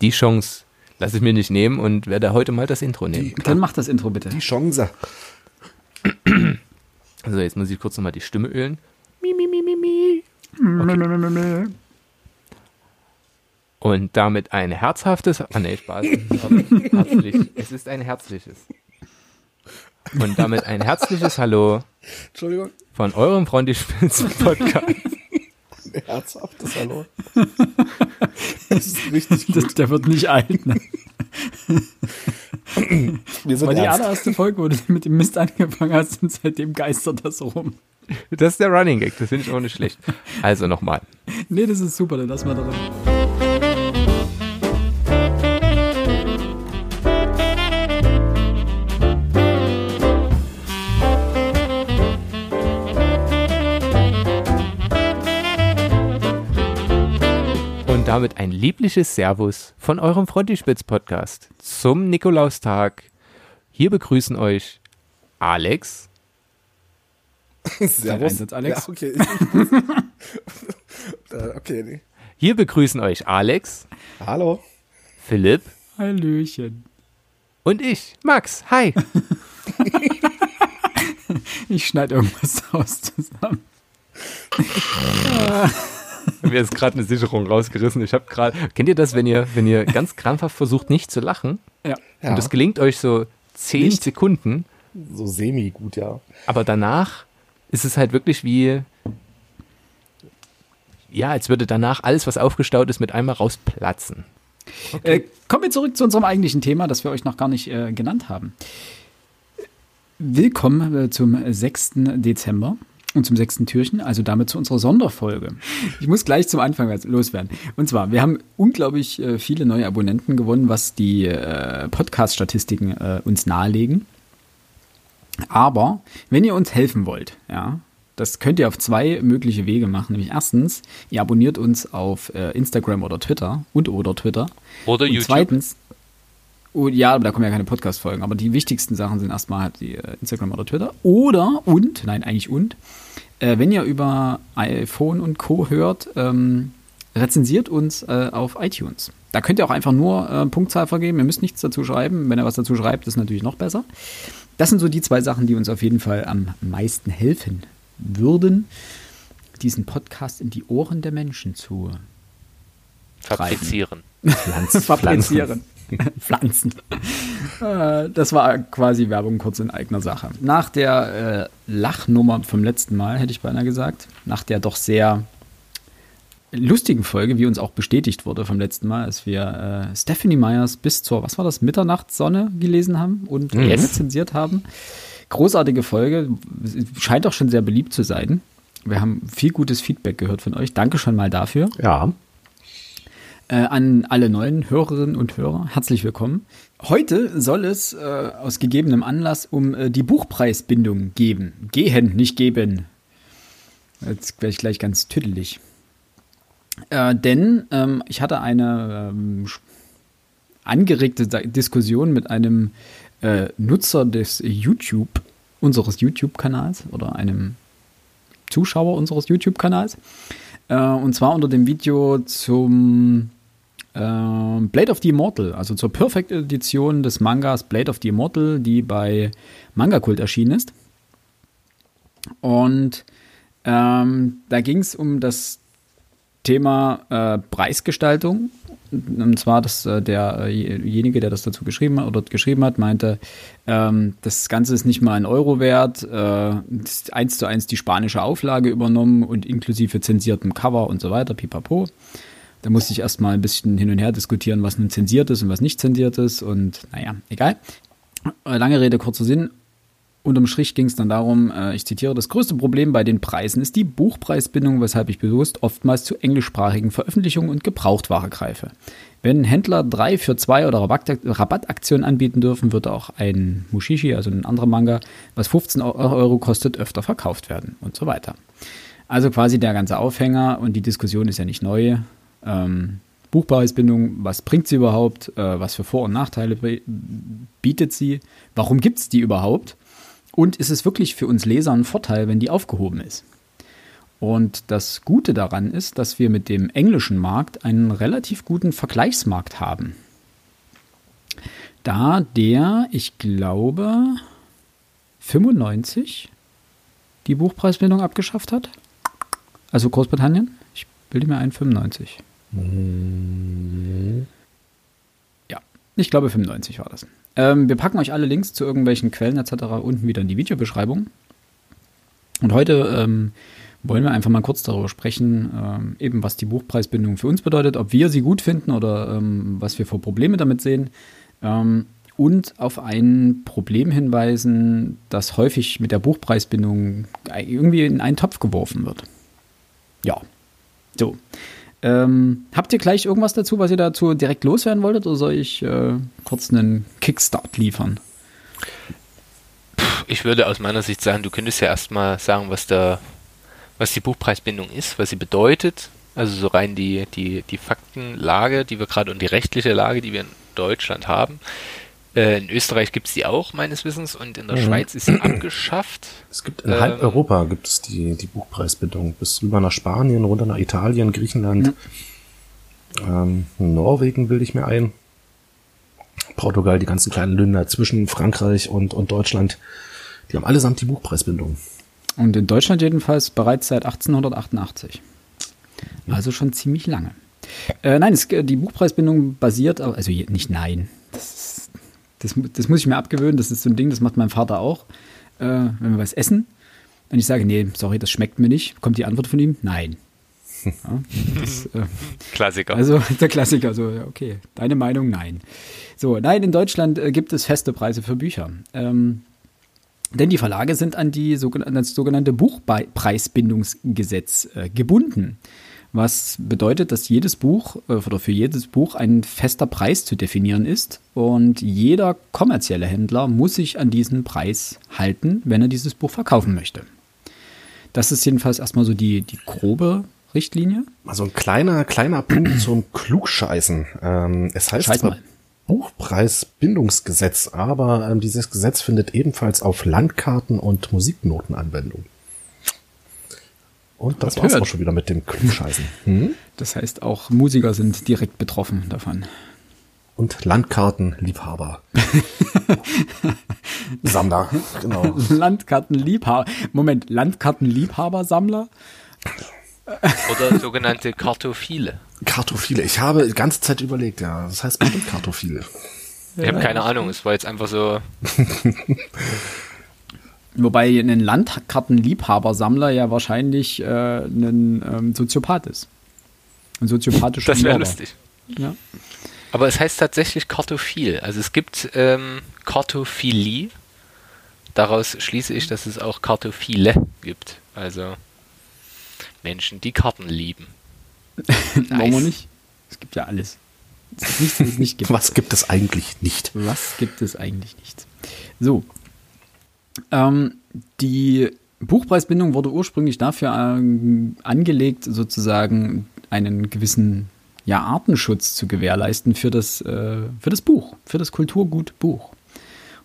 die Chance lasse ich mir nicht nehmen und werde heute mal das Intro nehmen. Dann mach das Intro bitte. Die Chance. Also jetzt muss ich kurz nochmal die Stimme ölen. Mi, mi, mi, mi, mi. Okay. Und damit ein herzhaftes, ah nee, Spaß. Herzlich. Es ist ein herzliches. Und damit ein herzliches Hallo Entschuldigung. von eurem Freundlich Spitz Podcast. Herzhaftes Hallo. Das ist richtig Das, gut. der wird nicht alt. Ne? Wir sind War die ernst. allererste Folge, wo du mit dem Mist angefangen hast und seitdem geistert das rum. Das ist der Running Gag, das finde ich auch nicht schlecht. Also nochmal. Nee, das ist super, dann lass mal drin. Damit ein liebliches Servus von eurem Frontispitz Podcast zum Nikolaustag. Hier begrüßen euch Alex, Servus. Einsatz, Alex. Ja, okay. Okay, nee. hier begrüßen euch Alex, Hallo. Philipp Hallöchen. und ich, Max. Hi. Ich schneide irgendwas aus zusammen. Mir ist gerade eine Sicherung rausgerissen. Ich habe gerade, kennt ihr das, wenn ihr, wenn ihr ganz krampfhaft versucht, nicht zu lachen? Ja. Und das gelingt euch so zehn Nicht. Sekunden, so semi gut, ja. aber danach ist es halt wirklich wie, ja, als würde danach alles, was aufgestaut ist, mit einmal rausplatzen. Äh, kommen wir zurück zu unserem eigentlichen Thema, das wir euch noch gar nicht äh, genannt haben. Willkommen äh, zum 6. Dezember und zum sechsten Türchen, also damit zu unserer Sonderfolge. Ich muss gleich zum Anfang loswerden. Und zwar, wir haben unglaublich äh, viele neue Abonnenten gewonnen, was die äh, Podcast-Statistiken äh, uns nahelegen. Aber wenn ihr uns helfen wollt, ja, das könnt ihr auf zwei mögliche Wege machen. Nämlich erstens, ihr abonniert uns auf äh, Instagram oder Twitter und oder Twitter. Oder und zweitens, oh, ja, aber da kommen ja keine Podcast-Folgen, aber die wichtigsten Sachen sind erstmal halt die äh, Instagram oder Twitter. Oder und, nein, eigentlich und, äh, wenn ihr über iPhone und Co. hört, ähm, rezensiert uns äh, auf iTunes. Da könnt ihr auch einfach nur äh, Punktzahl vergeben. Ihr müsst nichts dazu schreiben. Wenn ihr was dazu schreibt, ist natürlich noch besser. Das sind so die zwei Sachen, die uns auf jeden Fall am meisten helfen würden, diesen Podcast in die Ohren der Menschen zu fabrizieren. Pflanzen. fabrizieren. Pflanzen. Äh, das war quasi Werbung kurz in eigener Sache. Nach der äh, Lachnummer vom letzten Mal, hätte ich beinahe gesagt, nach der doch sehr lustigen Folge, wie uns auch bestätigt wurde vom letzten Mal, als wir äh, Stephanie Myers bis zur, was war das, Mitternachtssonne gelesen haben und Yes. rezensiert haben. Großartige Folge, scheint auch schon sehr beliebt zu sein. Wir haben viel gutes Feedback gehört von euch. Danke schon mal dafür. Ja. Äh, an alle neuen Hörerinnen und Hörer, herzlich willkommen. Heute soll es äh, aus gegebenem Anlass um äh, die Buchpreisbindung geben. Gehen, nicht geben. Jetzt werde ich gleich ganz tüdelig. Äh, denn ähm, ich hatte eine ähm, angeregte Diskussion mit einem äh, Nutzer des YouTube, unseres YouTube-Kanals oder einem Zuschauer unseres YouTube-Kanals. Äh, und zwar unter dem Video zum äh, Blade of the Immortal, also zur Perfect Edition des Mangas Blade of the Immortal, die bei Manga Kult erschienen ist. Und ähm, da ging es um das Thema äh, Preisgestaltung. Und zwar, dass äh, derjenige, der das dazu geschrieben hat oder geschrieben hat, meinte, ähm, das Ganze ist nicht mal ein Euro wert, äh, ist eins zu eins die spanische Auflage übernommen und inklusive zensiertem Cover und so weiter, pipapo. Da musste ich erstmal ein bisschen hin und her diskutieren, was nun zensiert ist und was nicht zensiert ist und naja, egal. Äh, Lange Rede, kurzer Sinn. Unterm Strich ging es dann darum, äh, ich zitiere, das größte Problem bei den Preisen ist die Buchpreisbindung, weshalb ich bewusst oftmals zu englischsprachigen Veröffentlichungen und Gebrauchtware greife. Wenn Händler drei für zwei oder Rabatt Rabattaktionen anbieten dürfen, wird auch ein Mushishi, also ein anderer Manga, was 15 Euro kostet, öfter verkauft werden und so weiter. Also quasi der ganze Aufhänger und die Diskussion ist ja nicht neu. Ähm, Buchpreisbindung, was bringt sie überhaupt? Äh, was für Vor- und Nachteile bietet sie? Warum gibt es die überhaupt? Und ist es wirklich für uns Leser ein Vorteil, wenn die aufgehoben ist? Und das Gute daran ist, dass wir mit dem englischen Markt einen relativ guten Vergleichsmarkt haben. Da der, ich glaube, 95 die Buchpreisbindung abgeschafft hat. Also Großbritannien. Ich bilde mir ein 95. Ja, ich glaube 95 war das. Ähm, wir packen euch alle Links zu irgendwelchen Quellen etc. unten wieder in die Videobeschreibung. Und heute ähm, wollen wir einfach mal kurz darüber sprechen, ähm, eben was die Buchpreisbindung für uns bedeutet, ob wir sie gut finden oder ähm, was wir für Probleme damit sehen. Ähm, und auf ein Problem hinweisen, das häufig mit der Buchpreisbindung irgendwie in einen Topf geworfen wird. Ja, so. Ähm, habt ihr gleich irgendwas dazu, was ihr dazu direkt loswerden wolltet, oder soll ich äh, kurz einen Kickstart liefern? Ich würde aus meiner Sicht sagen, du könntest ja erstmal sagen, was der, was die Buchpreisbindung ist, was sie bedeutet. Also so rein die, die, die Faktenlage, die wir gerade und die rechtliche Lage, die wir in Deutschland haben. Äh, in Österreich gibt es die auch, meines Wissens, und in der mhm. Schweiz ist sie abgeschafft. Es gibt in ähm, halb Europa gibt es die, die Buchpreisbindung. Bis rüber nach Spanien, runter nach Italien, Griechenland, ja. ähm, Norwegen bilde ich mir ein. Portugal, die ganzen kleinen Länder zwischen Frankreich und, und Deutschland, die haben allesamt die Buchpreisbindung. Und in Deutschland jedenfalls bereits seit 1888. Also schon ziemlich lange. Äh, nein, es, die Buchpreisbindung basiert, also nicht nein, das, das, muss ich mir abgewöhnen, das ist so ein Ding, das macht mein Vater auch, äh, wenn wir was essen. Und ich sage, nee, sorry, das schmeckt mir nicht. Kommt die Antwort von ihm? Nein. Ja, das, äh, Klassiker. Also der Klassiker, so, okay, deine Meinung, nein. So, nein, in Deutschland äh, gibt es feste Preise für Bücher. Ähm, denn die Verlage sind an, die, an das sogenannte Buchpreisbindungsgesetz äh, gebunden was bedeutet, dass jedes Buch äh, oder für jedes Buch ein fester Preis zu definieren ist und jeder kommerzielle Händler muss sich an diesen Preis halten, wenn er dieses Buch verkaufen möchte. Das ist jedenfalls erstmal so die, die grobe Richtlinie. Also ein kleiner, kleiner Punkt zum Klugscheißen. Ähm, es heißt zwar Buchpreisbindungsgesetz, aber ähm, dieses Gesetz findet ebenfalls auf Landkarten und Musiknoten Anwendung. Und das war's auch schon wieder mit dem Klugscheißen. Hm? Das heißt, auch Musiker sind direkt betroffen davon. Und Landkartenliebhaber. Sammler, genau. Landkartenliebhaber. Moment, Landkartenliebhaber-Sammler? Oder sogenannte Kartophile. Kartophile. Ich habe die ganze Zeit überlegt, ja. Das heißt bestimmt Kartophile. Ich habe keine Ahnung, es war jetzt einfach so. Wobei ein Landkartenliebhabersammler ja wahrscheinlich äh, ein ähm, Soziopath ist. Ein soziopathischer Das wäre lustig. Ja. Aber es heißt tatsächlich Kartophil. Also es gibt ähm, Kartophilie. Daraus schließe ich, dass es auch Kartophile gibt. Also Menschen, die Karten lieben. nice. Warum nicht? Es gibt ja alles. Es nichts, es nicht gibt. Was gibt es eigentlich nicht? Was gibt es eigentlich nicht? So, ähm, die Buchpreisbindung wurde ursprünglich dafür äh, angelegt, sozusagen einen gewissen ja, Artenschutz zu gewährleisten für das, äh, für das Buch, für das Kulturgut Buch.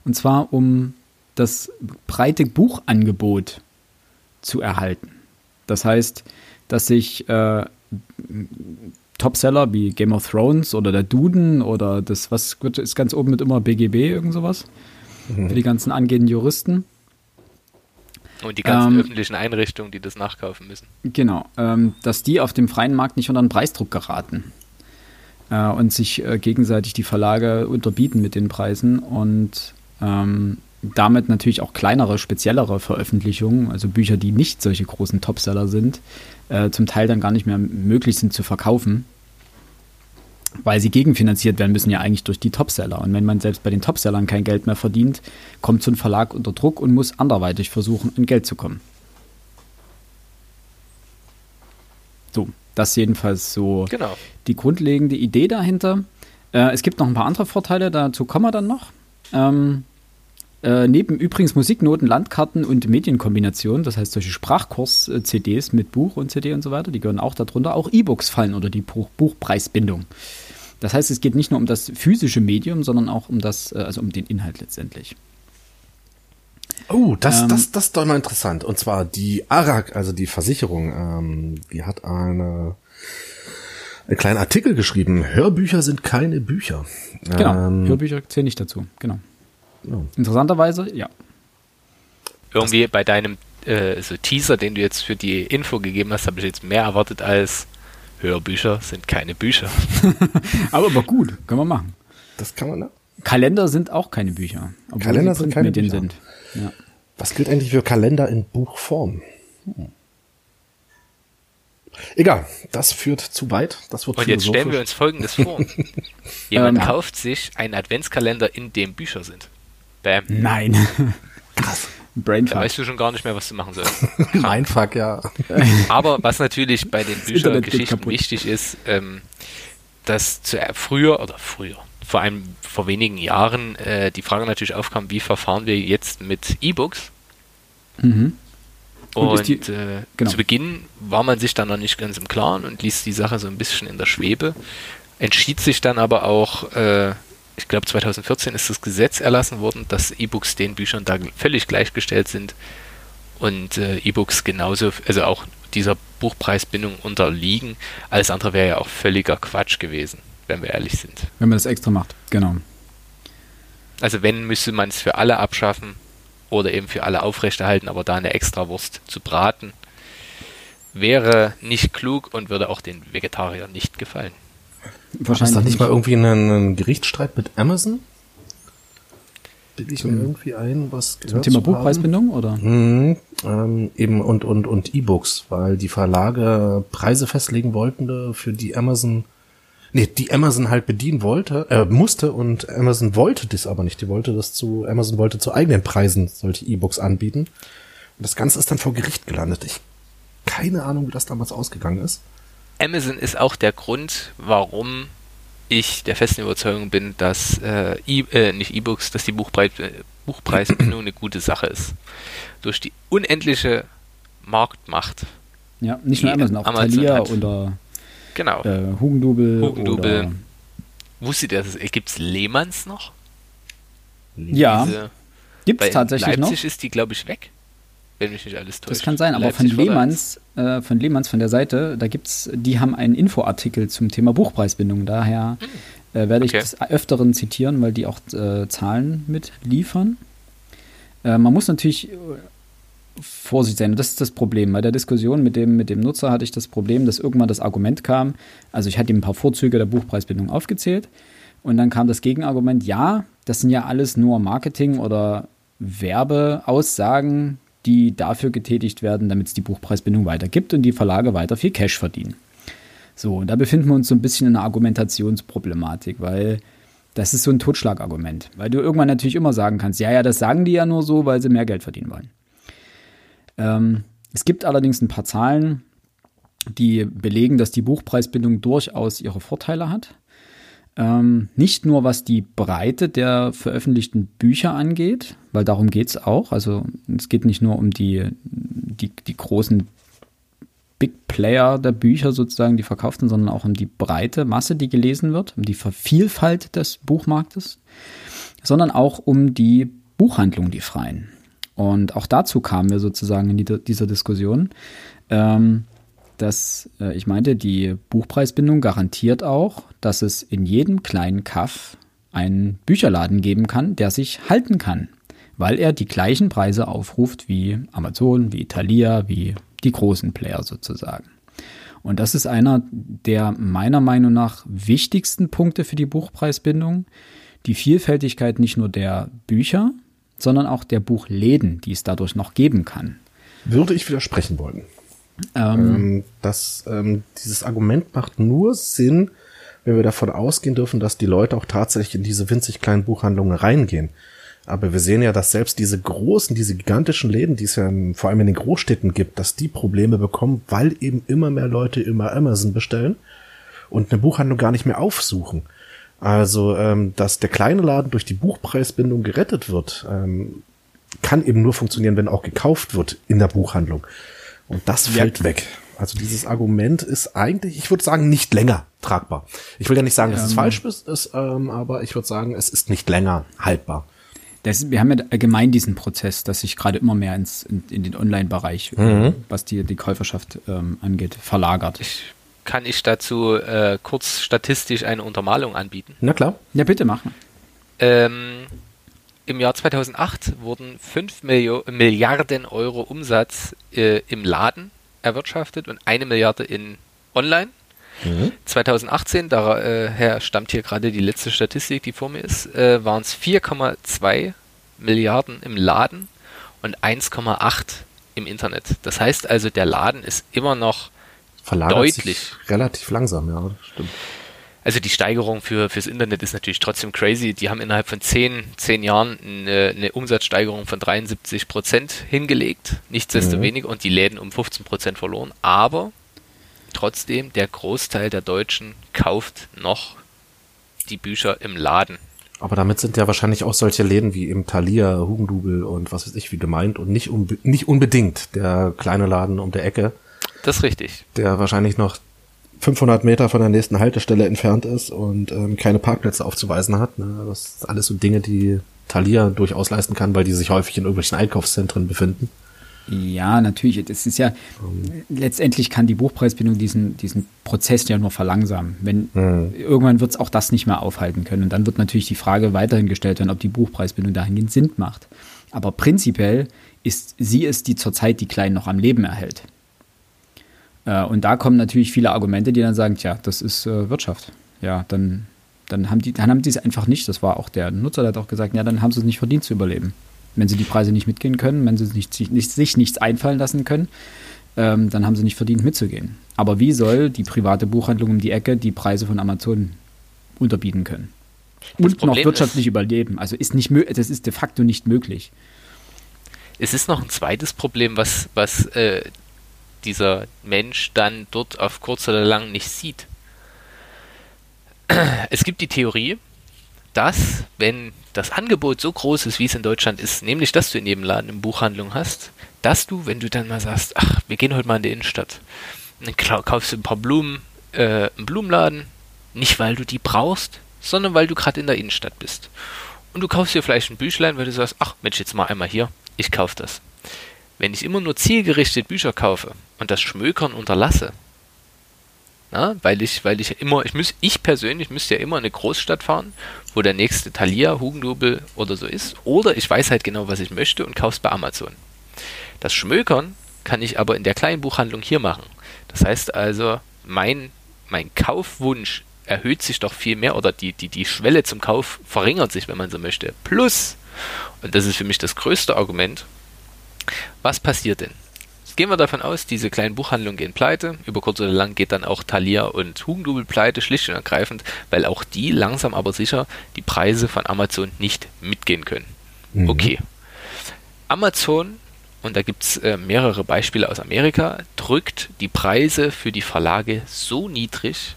Und zwar um das breite Buchangebot zu erhalten. Das heißt, dass sich äh, Topseller wie Game of Thrones oder der Duden oder das, was ist ganz oben mit immer BGB, irgend sowas, mhm. für die ganzen angehenden Juristen. Und die ganzen ähm, öffentlichen Einrichtungen, die das nachkaufen müssen. Genau, ähm, dass die auf dem freien Markt nicht unter einen Preisdruck geraten äh, und sich äh, gegenseitig die Verlage unterbieten mit den Preisen und ähm, damit natürlich auch kleinere, speziellere Veröffentlichungen, also Bücher, die nicht solche großen Topseller sind, äh, zum Teil dann gar nicht mehr möglich sind zu verkaufen weil sie gegenfinanziert werden müssen ja eigentlich durch die Topseller. Und wenn man selbst bei den Topsellern kein Geld mehr verdient, kommt so ein Verlag unter Druck und muss anderweitig versuchen, an Geld zu kommen. So, das jedenfalls so genau. die grundlegende Idee dahinter. Äh, es gibt noch ein paar andere Vorteile, dazu kommen wir dann noch. Ähm, äh, neben übrigens Musiknoten, Landkarten und Medienkombinationen, das heißt solche Sprachkurs-CDs mit Buch und CD und so weiter, die gehören auch darunter. Auch E-Books fallen unter die Buch Buchpreisbindung. Das heißt, es geht nicht nur um das physische Medium, sondern auch um das, äh, also um den Inhalt letztendlich. Oh, das, ähm, das, das ist doch mal interessant. Und zwar die ARAG, also die Versicherung, ähm, die hat eine, einen kleinen Artikel geschrieben. Hörbücher sind keine Bücher. Genau, ähm, Hörbücher zählen nicht dazu, genau. Ja. Interessanterweise, ja. Irgendwie bei deinem äh, so Teaser, den du jetzt für die Info gegeben hast, habe ich jetzt mehr erwartet als Hörbücher sind keine Bücher. aber, aber gut, können wir machen. Das kann man, ne? Kalender sind auch keine Bücher. Kalender sind keine Bücher. Sind. Ja. Was gilt eigentlich für Kalender in Buchform? Hm. Egal, das führt zu weit. Das wird Und jetzt stellen wir uns Folgendes vor. Jemand ähm, kauft sich einen Adventskalender, in dem Bücher sind. Bam. Nein. Krass. Brainfuck. Da weißt du schon gar nicht mehr, was du machen sollst. Mindfuck, ja. Aber was natürlich bei den Büchergeschichten wichtig ist, ähm, dass zu, früher oder früher, vor allem vor wenigen Jahren, äh, die Frage natürlich aufkam, wie verfahren wir jetzt mit E-Books? Mhm. Und, und die, äh, genau. zu Beginn war man sich dann noch nicht ganz im Klaren und ließ die Sache so ein bisschen in der Schwebe, entschied sich dann aber auch, äh, ich glaube 2014 ist das Gesetz erlassen worden, dass E-Books den Büchern da völlig gleichgestellt sind und äh, E-Books genauso, also auch dieser Buchpreisbindung unterliegen. Alles andere wäre ja auch völliger Quatsch gewesen, wenn wir ehrlich sind. Wenn man das extra macht, genau. Also wenn, müsste man es für alle abschaffen oder eben für alle aufrechterhalten, aber da eine Extrawurst zu braten, wäre nicht klug und würde auch den Vegetariern nicht gefallen. Wahrscheinlich ist da nicht mal irgendwie einen Gerichtsstreit mit Amazon? Bilde ich mir irgendwie ein, was Zum Thema Buchpreisbindung oder? Mhm, ähm, eben und und und E-Books, weil die Verlage Preise festlegen wollten für die Amazon, nee, die Amazon halt bedienen wollte, äh, musste und Amazon wollte das aber nicht. Die wollte das zu Amazon wollte zu eigenen Preisen solche E-Books anbieten. Und das Ganze ist dann vor Gericht gelandet. Ich keine Ahnung, wie das damals ausgegangen ist. Amazon ist auch der Grund, warum ich der festen Überzeugung bin, dass äh, e äh, nicht E-Books, dass die Buchpreis Buchpreisbindung eine gute Sache ist. Durch die unendliche Marktmacht. Ja, nicht nur Amazon, auch Amazon Thalia hat. oder genau. äh, Hugendubel. Hugendubel. Wusstet ihr, gibt es Lehmanns noch? Ja. Gibt es tatsächlich Leipzig noch. Leipzig ist die, glaube ich, weg wenn mich nicht alles täuscht. Das kann sein, aber von Lehmanns, äh, von Lehmanns, von der Seite, da gibt's, die haben einen Infoartikel zum Thema Buchpreisbindung. Daher hm. äh, werde ich okay. das öfteren zitieren, weil die auch äh, Zahlen mitliefern. Äh, man muss natürlich äh, Vorsicht sein. Das ist das Problem. Bei der Diskussion mit dem, mit dem Nutzer hatte ich das Problem, dass irgendwann das Argument kam. Also ich hatte ihm ein paar Vorzüge der Buchpreisbindung aufgezählt. Und dann kam das Gegenargument, ja, das sind ja alles nur Marketing- oder Werbeaussagen, die dafür getätigt werden, damit es die Buchpreisbindung weitergibt und die Verlage weiter viel Cash verdienen. So, und da befinden wir uns so ein bisschen in einer Argumentationsproblematik, weil das ist so ein Totschlagargument. Weil du irgendwann natürlich immer sagen kannst, ja, ja, das sagen die ja nur so, weil sie mehr Geld verdienen wollen. Ähm, es gibt allerdings ein paar Zahlen, die belegen, dass die Buchpreisbindung durchaus ihre Vorteile hat. Ähm, nicht nur was die Breite der veröffentlichten Bücher angeht, weil darum geht es auch. Also es geht nicht nur um die, die, die großen Big Player der Bücher sozusagen, die verkauften, sondern auch um die breite Masse, die gelesen wird, um die Vielfalt des Buchmarktes, sondern auch um die Buchhandlung, die freien. Und auch dazu kamen wir sozusagen in die, dieser Diskussion. Ähm, dass äh, ich meinte, die Buchpreisbindung garantiert auch, dass es in jedem kleinen Kaff einen Bücherladen geben kann, der sich halten kann, weil er die gleichen Preise aufruft wie Amazon, wie Thalia, wie die großen Player sozusagen. Und das ist einer der meiner Meinung nach wichtigsten Punkte für die Buchpreisbindung. Die Vielfältigkeit nicht nur der Bücher, sondern auch der Buchläden, die es dadurch noch geben kann. Würde ich widersprechen wollen. Ähm, ähm, das, ähm, dieses Argument macht nur Sinn, wenn wir davon ausgehen dürfen, dass die Leute auch tatsächlich in diese winzig kleinen Buchhandlungen reingehen. Aber wir sehen ja, dass selbst diese großen, diese gigantischen Läden, die es ja vor allem in den Großstädten gibt, dass die Probleme bekommen, weil eben immer mehr Leute immer Amazon bestellen und eine Buchhandlung gar nicht mehr aufsuchen. Also, ähm, dass der kleine Laden durch die Buchpreisbindung gerettet wird, ähm, kann eben nur funktionieren, wenn auch gekauft wird in der Buchhandlung. Und das fällt ja. weg. Also dieses Argument ist eigentlich, ich würde sagen, nicht länger tragbar. Ich will ja nicht sagen, dass ähm, es falsch ist, ist ähm, aber ich würde sagen, es ist nicht länger haltbar. Das, wir haben ja allgemein diesen Prozess, dass sich gerade immer mehr ins, in, in den Online-Bereich, mhm. was die, die Käuferschaft ähm, angeht, verlagert. Ich, kann ich dazu äh, kurz statistisch eine Untermalung anbieten? Na klar. Ja, bitte machen. Ähm, Im Jahr 2008 wurden 5 Milio Milliarden Euro Umsatz äh, im Laden erwirtschaftet und eine Milliarde in Online. Mhm. 2018, daher stammt hier gerade die letzte Statistik, die vor mir ist, äh, waren es 4,2 Milliarden im Laden und 1,8 im Internet. Das heißt also, der Laden ist immer noch Verlagert deutlich. relativ langsam, ja, stimmt. Also die Steigerung für, fürs Internet ist natürlich trotzdem crazy. Die haben innerhalb von 10, 10 Jahren eine, eine Umsatzsteigerung von 73 Prozent hingelegt, nichtsdestoweniger, mhm. und die Läden um 15 Prozent verloren. Aber trotzdem, der Großteil der Deutschen kauft noch die Bücher im Laden. Aber damit sind ja wahrscheinlich auch solche Läden wie eben Thalia, Hugendubel und was weiß ich wie gemeint und nicht, unbe nicht unbedingt der kleine Laden um der Ecke. Das ist richtig. Der wahrscheinlich noch 500 Meter von der nächsten Haltestelle entfernt ist und ähm, keine Parkplätze aufzuweisen hat. Ne? Das sind alles so Dinge, die Thalia durchaus leisten kann, weil die sich häufig in irgendwelchen Einkaufszentren befinden. Ja, natürlich. Das ist ja, letztendlich kann die Buchpreisbindung diesen, diesen Prozess ja nur verlangsamen. Wenn, mhm. Irgendwann wird es auch das nicht mehr aufhalten können. Und dann wird natürlich die Frage weiterhin gestellt werden, ob die Buchpreisbindung dahingehend Sinn macht. Aber prinzipiell ist sie es, die zurzeit die Kleinen noch am Leben erhält. Äh, und da kommen natürlich viele Argumente, die dann sagen, tja, das ist äh, Wirtschaft. Ja, dann, dann haben die, dann haben die es einfach nicht. Das war auch der Nutzer, der hat auch gesagt, ja, dann haben sie es nicht verdient zu überleben wenn sie die Preise nicht mitgehen können, wenn sie nicht, nicht, sich nichts einfallen lassen können, ähm, dann haben sie nicht verdient mitzugehen. Aber wie soll die private Buchhandlung um die Ecke die Preise von Amazon unterbieten können? Das Und Problem noch wirtschaftlich ist, überleben. Also ist nicht das ist de facto nicht möglich. Es ist noch ein zweites Problem, was, was äh, dieser Mensch dann dort auf kurz oder lang nicht sieht. Es gibt die Theorie, dass, wenn das Angebot so groß ist, wie es in Deutschland ist, nämlich dass du in jedem Laden eine Buchhandlung hast, dass du, wenn du dann mal sagst, ach, wir gehen heute mal in die Innenstadt, dann kaufst du ein paar Blumen äh, im Blumenladen, nicht weil du die brauchst, sondern weil du gerade in der Innenstadt bist. Und du kaufst dir vielleicht ein Büchlein, weil du sagst, ach Mensch, jetzt mal einmal hier, ich kaufe das. Wenn ich immer nur zielgerichtet Bücher kaufe und das Schmökern unterlasse, na, weil ich, weil ich immer, ich muss, ich persönlich müsste ja immer in eine Großstadt fahren, wo der nächste Thalia, Hugendubel oder so ist. Oder ich weiß halt genau, was ich möchte und kaufe es bei Amazon. Das Schmökern kann ich aber in der kleinen Buchhandlung hier machen. Das heißt also, mein, mein Kaufwunsch erhöht sich doch viel mehr oder die, die, die Schwelle zum Kauf verringert sich, wenn man so möchte. Plus, und das ist für mich das größte Argument, was passiert denn? gehen wir davon aus, diese kleinen Buchhandlungen gehen pleite. Über kurz oder lang geht dann auch Thalia und Hugendubel pleite, schlicht und ergreifend, weil auch die langsam aber sicher die Preise von Amazon nicht mitgehen können. Mhm. Okay. Amazon, und da gibt es äh, mehrere Beispiele aus Amerika, drückt die Preise für die Verlage so niedrig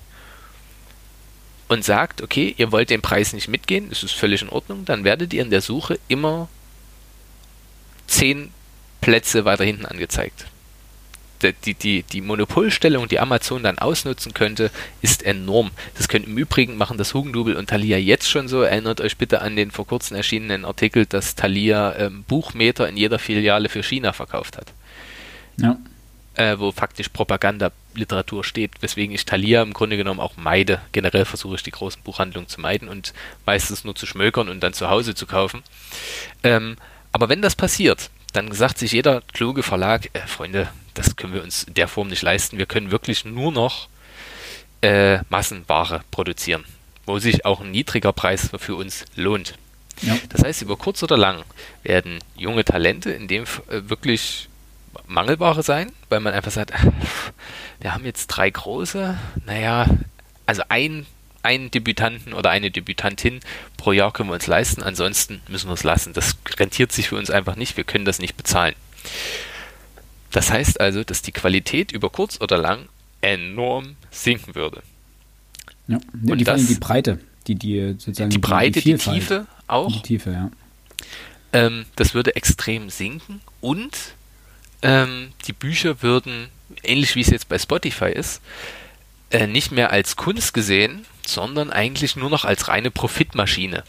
und sagt, okay, ihr wollt den Preis nicht mitgehen, das ist völlig in Ordnung, dann werdet ihr in der Suche immer 10 Plätze weiter hinten angezeigt. Die, die, die Monopolstellung, die Amazon dann ausnutzen könnte, ist enorm. Das können im Übrigen machen das Hugendubel und Thalia jetzt schon so. Erinnert euch bitte an den vor kurzem erschienenen Artikel, dass Thalia ähm, Buchmeter in jeder Filiale für China verkauft hat. Ja. Äh, wo faktisch Propagandaliteratur steht, weswegen ich Thalia im Grunde genommen auch meide. Generell versuche ich die großen Buchhandlungen zu meiden und meistens nur zu schmökern und dann zu Hause zu kaufen. Ähm, aber wenn das passiert, dann sagt sich jeder kluge Verlag, äh, Freunde, das können wir uns in der Form nicht leisten. Wir können wirklich nur noch äh, Massenware produzieren, wo sich auch ein niedriger Preis für uns lohnt. Ja. Das heißt, über kurz oder lang werden junge Talente in dem äh, wirklich Mangelware sein, weil man einfach sagt, wir haben jetzt drei große, naja, also ein einen Debütanten oder eine Debütantin pro Jahr können wir uns leisten, ansonsten müssen wir es lassen. Das rentiert sich für uns einfach nicht, wir können das nicht bezahlen. Das heißt also, dass die Qualität über kurz oder lang enorm sinken würde. Ja, und die, das, die Breite, die, die sozusagen die Breite, die, die Tiefe auch. Die Tiefe, ja. Ähm, das würde extrem sinken und ähm, die Bücher würden, ähnlich wie es jetzt bei Spotify ist, äh, nicht mehr als Kunst gesehen, sondern eigentlich nur noch als reine Profitmaschine.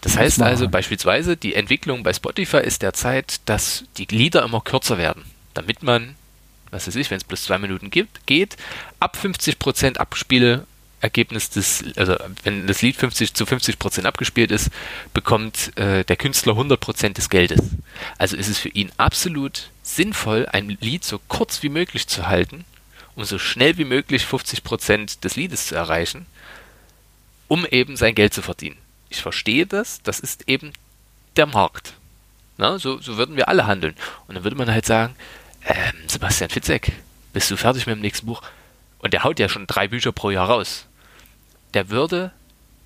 Das heißt also beispielsweise, die Entwicklung bei Spotify ist derzeit, dass die Lieder immer kürzer werden, damit man, was weiß ich, wenn es plus zwei Minuten gibt, geht, ab 50% Abspiele Ergebnis des, also wenn das Lied 50 zu 50 Prozent abgespielt ist, bekommt äh, der Künstler 100 Prozent des Geldes. Also ist es für ihn absolut sinnvoll, ein Lied so kurz wie möglich zu halten, um so schnell wie möglich 50 Prozent des Liedes zu erreichen, um eben sein Geld zu verdienen. Ich verstehe das, das ist eben der Markt. Na, so, so würden wir alle handeln. Und dann würde man halt sagen, ähm, Sebastian Fitzek, bist du fertig mit dem nächsten Buch? Und der haut ja schon drei Bücher pro Jahr raus der würde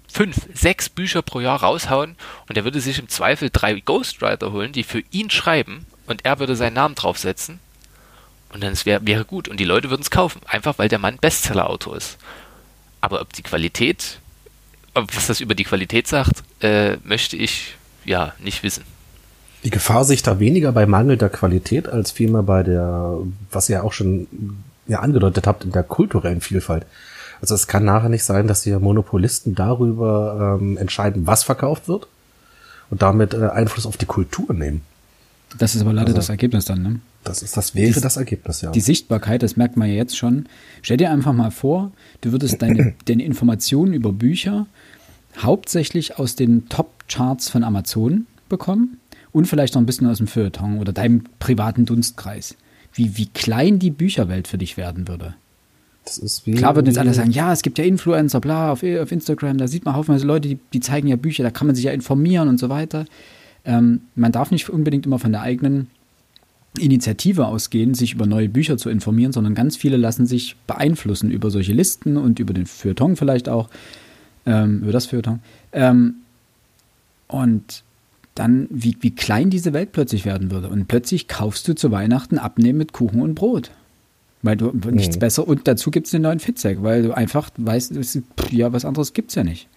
fünf, sechs Bücher pro Jahr raushauen und er würde sich im Zweifel drei Ghostwriter holen, die für ihn schreiben und er würde seinen Namen draufsetzen und dann wär, wäre gut und die Leute würden es kaufen, einfach weil der Mann Bestseller-Autor ist. Aber ob die Qualität, was das über die Qualität sagt, äh, möchte ich ja nicht wissen. Die Gefahr sich da weniger bei mangelnder Qualität als vielmehr bei der, was ihr auch schon ja angedeutet habt, in der kulturellen Vielfalt. Also es kann nachher nicht sein, dass die Monopolisten darüber ähm, entscheiden, was verkauft wird und damit äh, Einfluss auf die Kultur nehmen. Das ist aber leider also, das Ergebnis dann, ne? Das ist, das wäre die, das Ergebnis, ja. Die Sichtbarkeit, das merkt man ja jetzt schon. Stell dir einfach mal vor, du würdest deine, deine Informationen über Bücher hauptsächlich aus den Top-Charts von Amazon bekommen und vielleicht noch ein bisschen aus dem Feuilleton oder deinem privaten Dunstkreis. Wie, wie klein die Bücherwelt für dich werden würde. Das ist wie Klar würden jetzt alle sagen, ja, es gibt ja Influencer, bla, auf, auf Instagram, da sieht man haufenweise Leute, die, die zeigen ja Bücher, da kann man sich ja informieren und so weiter. Ähm, man darf nicht unbedingt immer von der eigenen Initiative ausgehen, sich über neue Bücher zu informieren, sondern ganz viele lassen sich beeinflussen über solche Listen und über den Feuilleton vielleicht auch, ähm, über das Feuilleton. Ähm, und dann, wie, wie klein diese Welt plötzlich werden würde. Und plötzlich kaufst du zu Weihnachten Abnehmen mit Kuchen und Brot. Weil du nichts mhm. besser und dazu gibt es den neuen Fitzek, weil du einfach weißt, ja, was anderes gibt es ja nicht.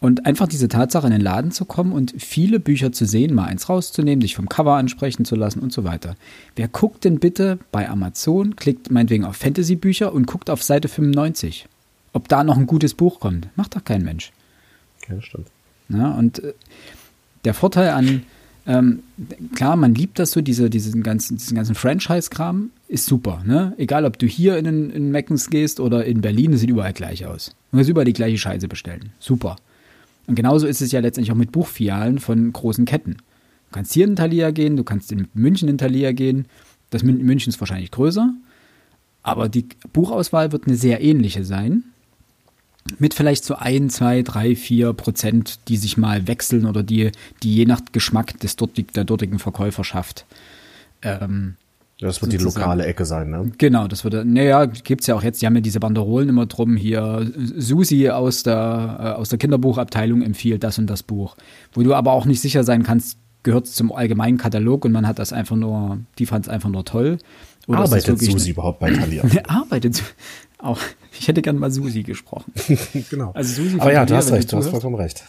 Und einfach diese Tatsache, in den Laden zu kommen und viele Bücher zu sehen, mal eins rauszunehmen, dich vom Cover ansprechen zu lassen und so weiter. Wer guckt denn bitte bei Amazon, klickt meinetwegen auf Fantasy-Bücher und guckt auf Seite 95, ob da noch ein gutes Buch kommt? Macht doch kein Mensch. Ja, stimmt. Ja, und äh, der Vorteil an, ähm, klar, man liebt das so, diese, diesen ganzen, diesen ganzen Franchise-Kram ist super. Ne? Egal, ob du hier in, in Meckens gehst oder in Berlin, das sieht überall gleich aus. Du kannst überall die gleiche Scheiße bestellen. Super. Und genauso ist es ja letztendlich auch mit Buchfilialen von großen Ketten. Du kannst hier in Thalia gehen, du kannst in München in Thalia gehen. Das München ist wahrscheinlich größer, aber die Buchauswahl wird eine sehr ähnliche sein mit vielleicht so ein, zwei, drei, vier Prozent, die sich mal wechseln oder die, die je nach Geschmack des dortig, der dortigen Verkäuferschaft. Ähm, das wird die lokale Ecke sein, ne? Genau, das würde, naja, gibt's ja auch jetzt, die haben ja diese Banderolen immer drum, hier, Susi aus der, äh, aus der Kinderbuchabteilung empfiehlt das und das Buch. Wo du aber auch nicht sicher sein kannst, gehört es zum allgemeinen Katalog und man hat das einfach nur, die fand es einfach nur toll. Oder arbeitet Susi überhaupt bei Thalia? arbeitet, auch, ich hätte gern mal Susi gesprochen. genau. Also Susi Aber ja, du hast recht, du hast vollkommen recht.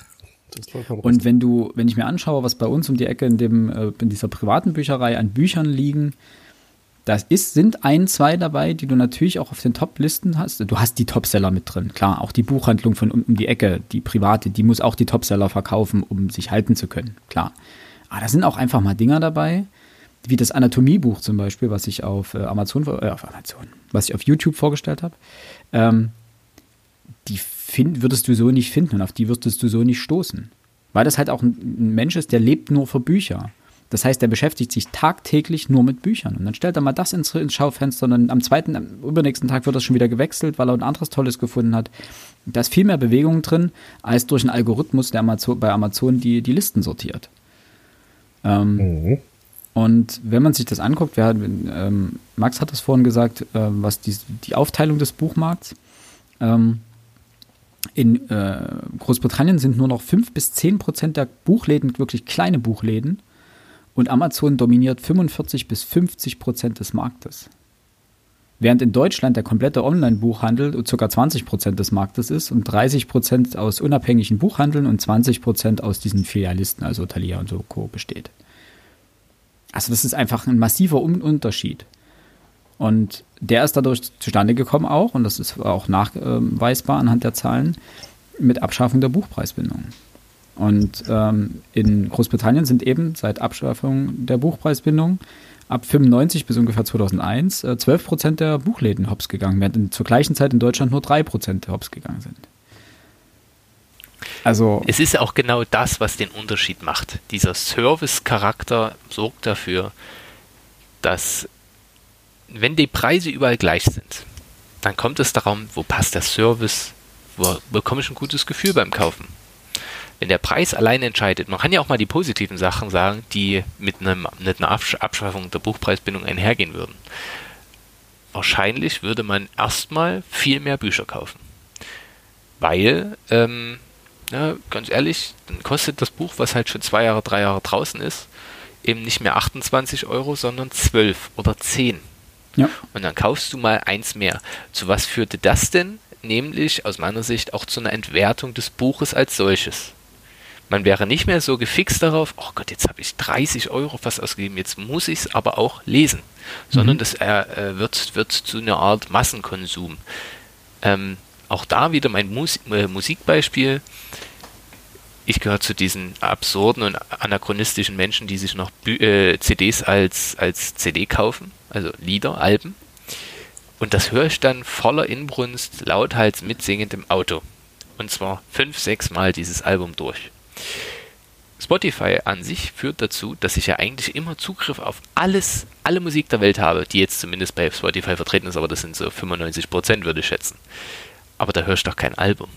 Und wenn du, wenn ich mir anschaue, was bei uns um die Ecke in dem, äh, in dieser privaten Bücherei an Büchern liegen, das ist, sind ein, zwei dabei, die du natürlich auch auf den Top-Listen hast. Du hast die Topseller mit drin. Klar, auch die Buchhandlung von um, um die Ecke, die private, die muss auch die Topseller verkaufen, um sich halten zu können. Klar. Aber da sind auch einfach mal Dinger dabei, wie das Anatomiebuch zum Beispiel, was ich auf äh, Amazon, äh, auf Amazon, was ich auf YouTube vorgestellt habe. Ähm, die find, würdest du so nicht finden und auf die würdest du so nicht stoßen. Weil das halt auch ein, Mensch ist, der lebt nur für Bücher. Das heißt, er beschäftigt sich tagtäglich nur mit Büchern. Und dann stellt er mal das ins, ins Schaufenster und dann am zweiten, am übernächsten Tag wird das schon wieder gewechselt, weil er ein anderes Tolles gefunden hat. Da ist viel mehr Bewegung drin, als durch einen Algorithmus, der Amazon, bei Amazon die, die Listen sortiert. Ähm, mhm. Und wenn man sich das anguckt, wer, ähm, Max hat das vorhin gesagt, äh, was die, die Aufteilung des Buchmarkts. Ähm, in äh, Großbritannien sind nur noch 5 bis 10 Prozent der Buchläden wirklich kleine Buchläden und Amazon dominiert 45 bis 50 Prozent des Marktes. Während in Deutschland der komplette Online-Buchhandel ca. 20 Prozent des Marktes ist und 30 Prozent aus unabhängigen Buchhandeln und 20 Prozent aus diesen Filialisten, also Thalia und so Co. besteht. Also das ist einfach ein massiver Unterschied. Und der ist dadurch zustande gekommen auch, und das ist auch nachweisbar anhand der Zahlen, mit Abschaffung der Buchpreisbindung. Und ähm, in Großbritannien sind eben seit Abschaffung der Buchpreisbindung ab 95 bis ungefähr 2001 äh, 12 Prozent der Buchläden hops gegangen, während zur gleichen Zeit in Deutschland nur 3 Prozent hops gegangen sind. Also es ist auch genau das, was den Unterschied macht. Dieser Service-Charakter sorgt dafür, dass wenn die Preise überall gleich sind, dann kommt es darum, wo passt der Service, wo bekomme ich ein gutes Gefühl beim Kaufen. Wenn der Preis allein entscheidet, man kann ja auch mal die positiven Sachen sagen, die mit, einem, mit einer Abschaffung der Buchpreisbindung einhergehen würden. Wahrscheinlich würde man erstmal viel mehr Bücher kaufen. Weil, ähm, ja, ganz ehrlich, dann kostet das Buch, was halt schon zwei Jahre, drei Jahre draußen ist, eben nicht mehr 28 Euro, sondern 12 oder 10. Ja. Und dann kaufst du mal eins mehr. Zu was führte das denn? Nämlich aus meiner Sicht auch zu einer Entwertung des Buches als solches. Man wäre nicht mehr so gefixt darauf, oh Gott, jetzt habe ich 30 Euro fast ausgegeben, jetzt muss ich es aber auch lesen. Sondern mhm. das äh, wird, wird zu einer Art Massenkonsum. Ähm, auch da wieder mein Mus äh, Musikbeispiel. Ich gehöre zu diesen absurden und anachronistischen Menschen, die sich noch Bü äh, CDs als, als CD kaufen, also Lieder, Alben. Und das höre ich dann voller Inbrunst, lauthals mitsingend im Auto. Und zwar fünf, sechs Mal dieses Album durch. Spotify an sich führt dazu, dass ich ja eigentlich immer Zugriff auf alles, alle Musik der Welt habe, die jetzt zumindest bei Spotify vertreten ist, aber das sind so 95 Prozent, würde ich schätzen. Aber da höre ich doch kein Album.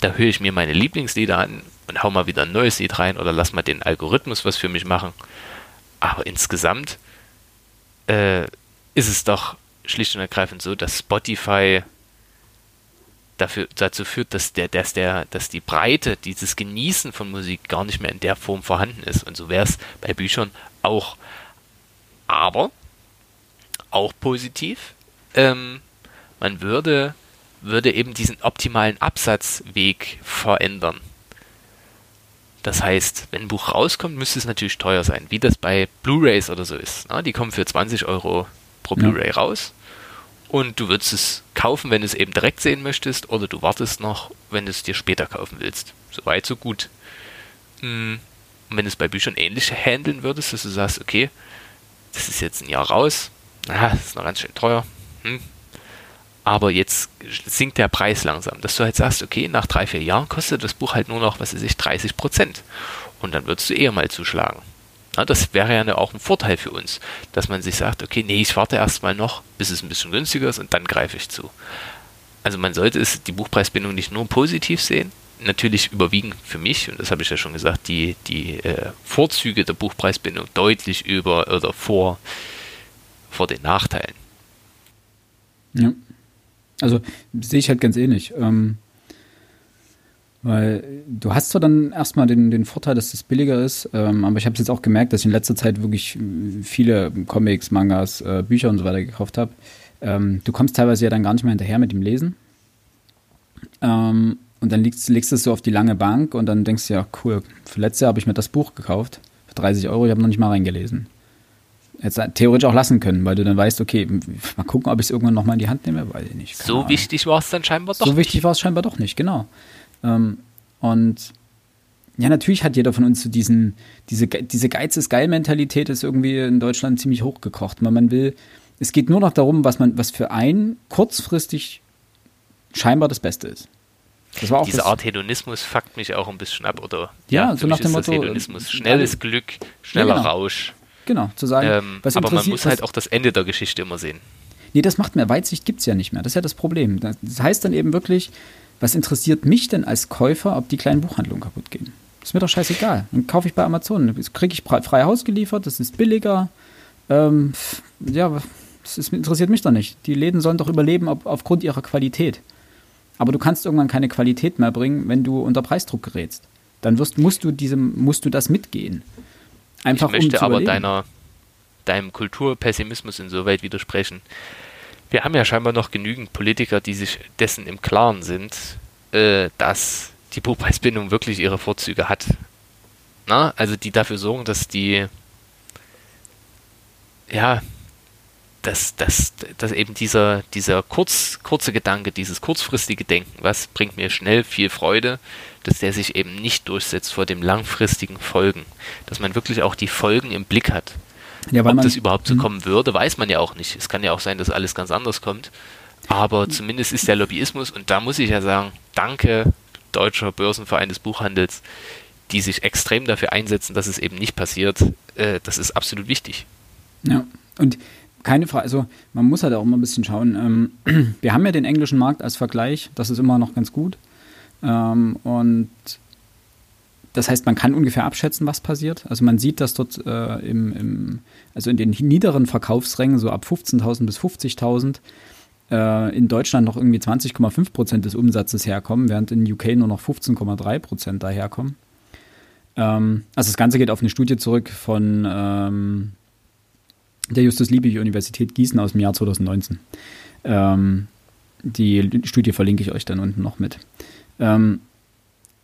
Da höre ich mir meine Lieblingslieder an und hau mal wieder ein neues Lied rein oder lass mal den Algorithmus was für mich machen. Aber insgesamt äh, ist es doch schlicht und ergreifend so, dass Spotify dafür, dazu führt, dass, der, dass, der, dass die Breite, dieses Genießen von Musik gar nicht mehr in der Form vorhanden ist. Und so wäre es bei Büchern auch. Aber, auch positiv, ähm, man würde, würde eben diesen optimalen Absatzweg verändern. Das heißt, wenn ein Buch rauskommt, müsste es natürlich teuer sein, wie das bei Blu-rays oder so ist. Na, die kommen für 20 Euro pro Blu-ray raus und du würdest es kaufen, wenn du es eben direkt sehen möchtest, oder du wartest noch, wenn du es dir später kaufen willst. So weit, so gut. Hm, und wenn du es bei Büchern ähnlich handeln würdest, dass du sagst, okay, das ist jetzt ein Jahr raus, na, das ist noch ganz schön teuer, hm. Aber jetzt sinkt der Preis langsam, dass du halt sagst, okay, nach drei, vier Jahren kostet das Buch halt nur noch, was weiß ich, 30 Prozent. Und dann würdest du eher mal zuschlagen. Na, das wäre ja auch ein Vorteil für uns, dass man sich sagt, okay, nee, ich warte erstmal noch, bis es ein bisschen günstiger ist und dann greife ich zu. Also man sollte es, die Buchpreisbindung nicht nur positiv sehen, natürlich überwiegen für mich, und das habe ich ja schon gesagt, die, die äh, Vorzüge der Buchpreisbindung deutlich über oder vor, vor den Nachteilen. Ja. Also sehe ich halt ganz ähnlich. Ähm, weil du hast zwar dann erstmal den, den Vorteil, dass es billiger ist, ähm, aber ich habe es jetzt auch gemerkt, dass ich in letzter Zeit wirklich viele Comics, Mangas, äh, Bücher und so weiter gekauft habe. Ähm, du kommst teilweise ja dann gar nicht mehr hinterher mit dem Lesen. Ähm, und dann legst, legst du es so auf die lange Bank und dann denkst du, ja, cool, für letztes Jahr habe ich mir das Buch gekauft. Für 30 Euro, ich habe noch nicht mal reingelesen. Hättest theoretisch auch lassen können, weil du dann weißt, okay, mal gucken, ob ich es irgendwann nochmal in die Hand nehme, weiß ich nicht. so Ahnung. wichtig war es dann scheinbar doch. So nicht. wichtig war es scheinbar doch nicht, genau. Ähm, und ja, natürlich hat jeder von uns so diesen, diese, diese Geiz ist geil Mentalität ist irgendwie in Deutschland ziemlich hochgekocht. Man, man will, es geht nur noch darum, was man, was für einen kurzfristig scheinbar das Beste ist. Das war auch Diese Art Hedonismus fuckt mich auch ein bisschen ab, oder? Ja, ja so nach dem Motto. Hedonismus. Schnelles Glück, schneller ja, genau. Rausch. Genau, zu sagen, ähm, was Aber man muss halt auch das Ende der Geschichte immer sehen. Nee, das macht mehr. Weitsicht gibt es ja nicht mehr. Das ist ja das Problem. Das heißt dann eben wirklich, was interessiert mich denn als Käufer, ob die kleinen Buchhandlungen kaputt gehen? ist mir doch scheißegal. Dann kaufe ich bei Amazon. Das kriege ich frei Haus geliefert, das ist billiger. Ähm, ja, das ist, interessiert mich doch nicht. Die Läden sollen doch überleben auf, aufgrund ihrer Qualität. Aber du kannst irgendwann keine Qualität mehr bringen, wenn du unter Preisdruck gerätst. Dann wirst, musst, du diesem, musst du das mitgehen. Einfach, ich möchte um aber deiner, deinem Kulturpessimismus insoweit widersprechen wir haben ja scheinbar noch genügend Politiker, die sich dessen im Klaren sind, äh, dass die Buchpreisbindung wirklich ihre Vorzüge hat. Na, also die dafür sorgen, dass die ja, dass, dass, dass eben dieser, dieser kurz, kurze Gedanke, dieses kurzfristige Denken, was bringt mir schnell viel Freude, dass der sich eben nicht durchsetzt vor dem langfristigen Folgen. Dass man wirklich auch die Folgen im Blick hat. Ja, Ob das überhaupt so mhm. kommen würde, weiß man ja auch nicht. Es kann ja auch sein, dass alles ganz anders kommt. Aber zumindest ist der Lobbyismus, und da muss ich ja sagen, danke Deutscher Börsenverein des Buchhandels, die sich extrem dafür einsetzen, dass es eben nicht passiert. Äh, das ist absolut wichtig. Ja, und keine Frage, also man muss halt auch immer ein bisschen schauen. Ähm, wir haben ja den englischen Markt als Vergleich, das ist immer noch ganz gut. Ähm, und das heißt, man kann ungefähr abschätzen, was passiert. Also man sieht, dass dort äh, im, im, also in den niederen Verkaufsrängen, so ab 15.000 bis 50.000, äh, in Deutschland noch irgendwie 20,5 Prozent des Umsatzes herkommen, während in UK nur noch 15,3 Prozent daherkommen. Ähm, also das Ganze geht auf eine Studie zurück von ähm, der Justus-Liebig-Universität Gießen aus dem Jahr 2019. Ähm, die Studie verlinke ich euch dann unten noch mit. Ähm,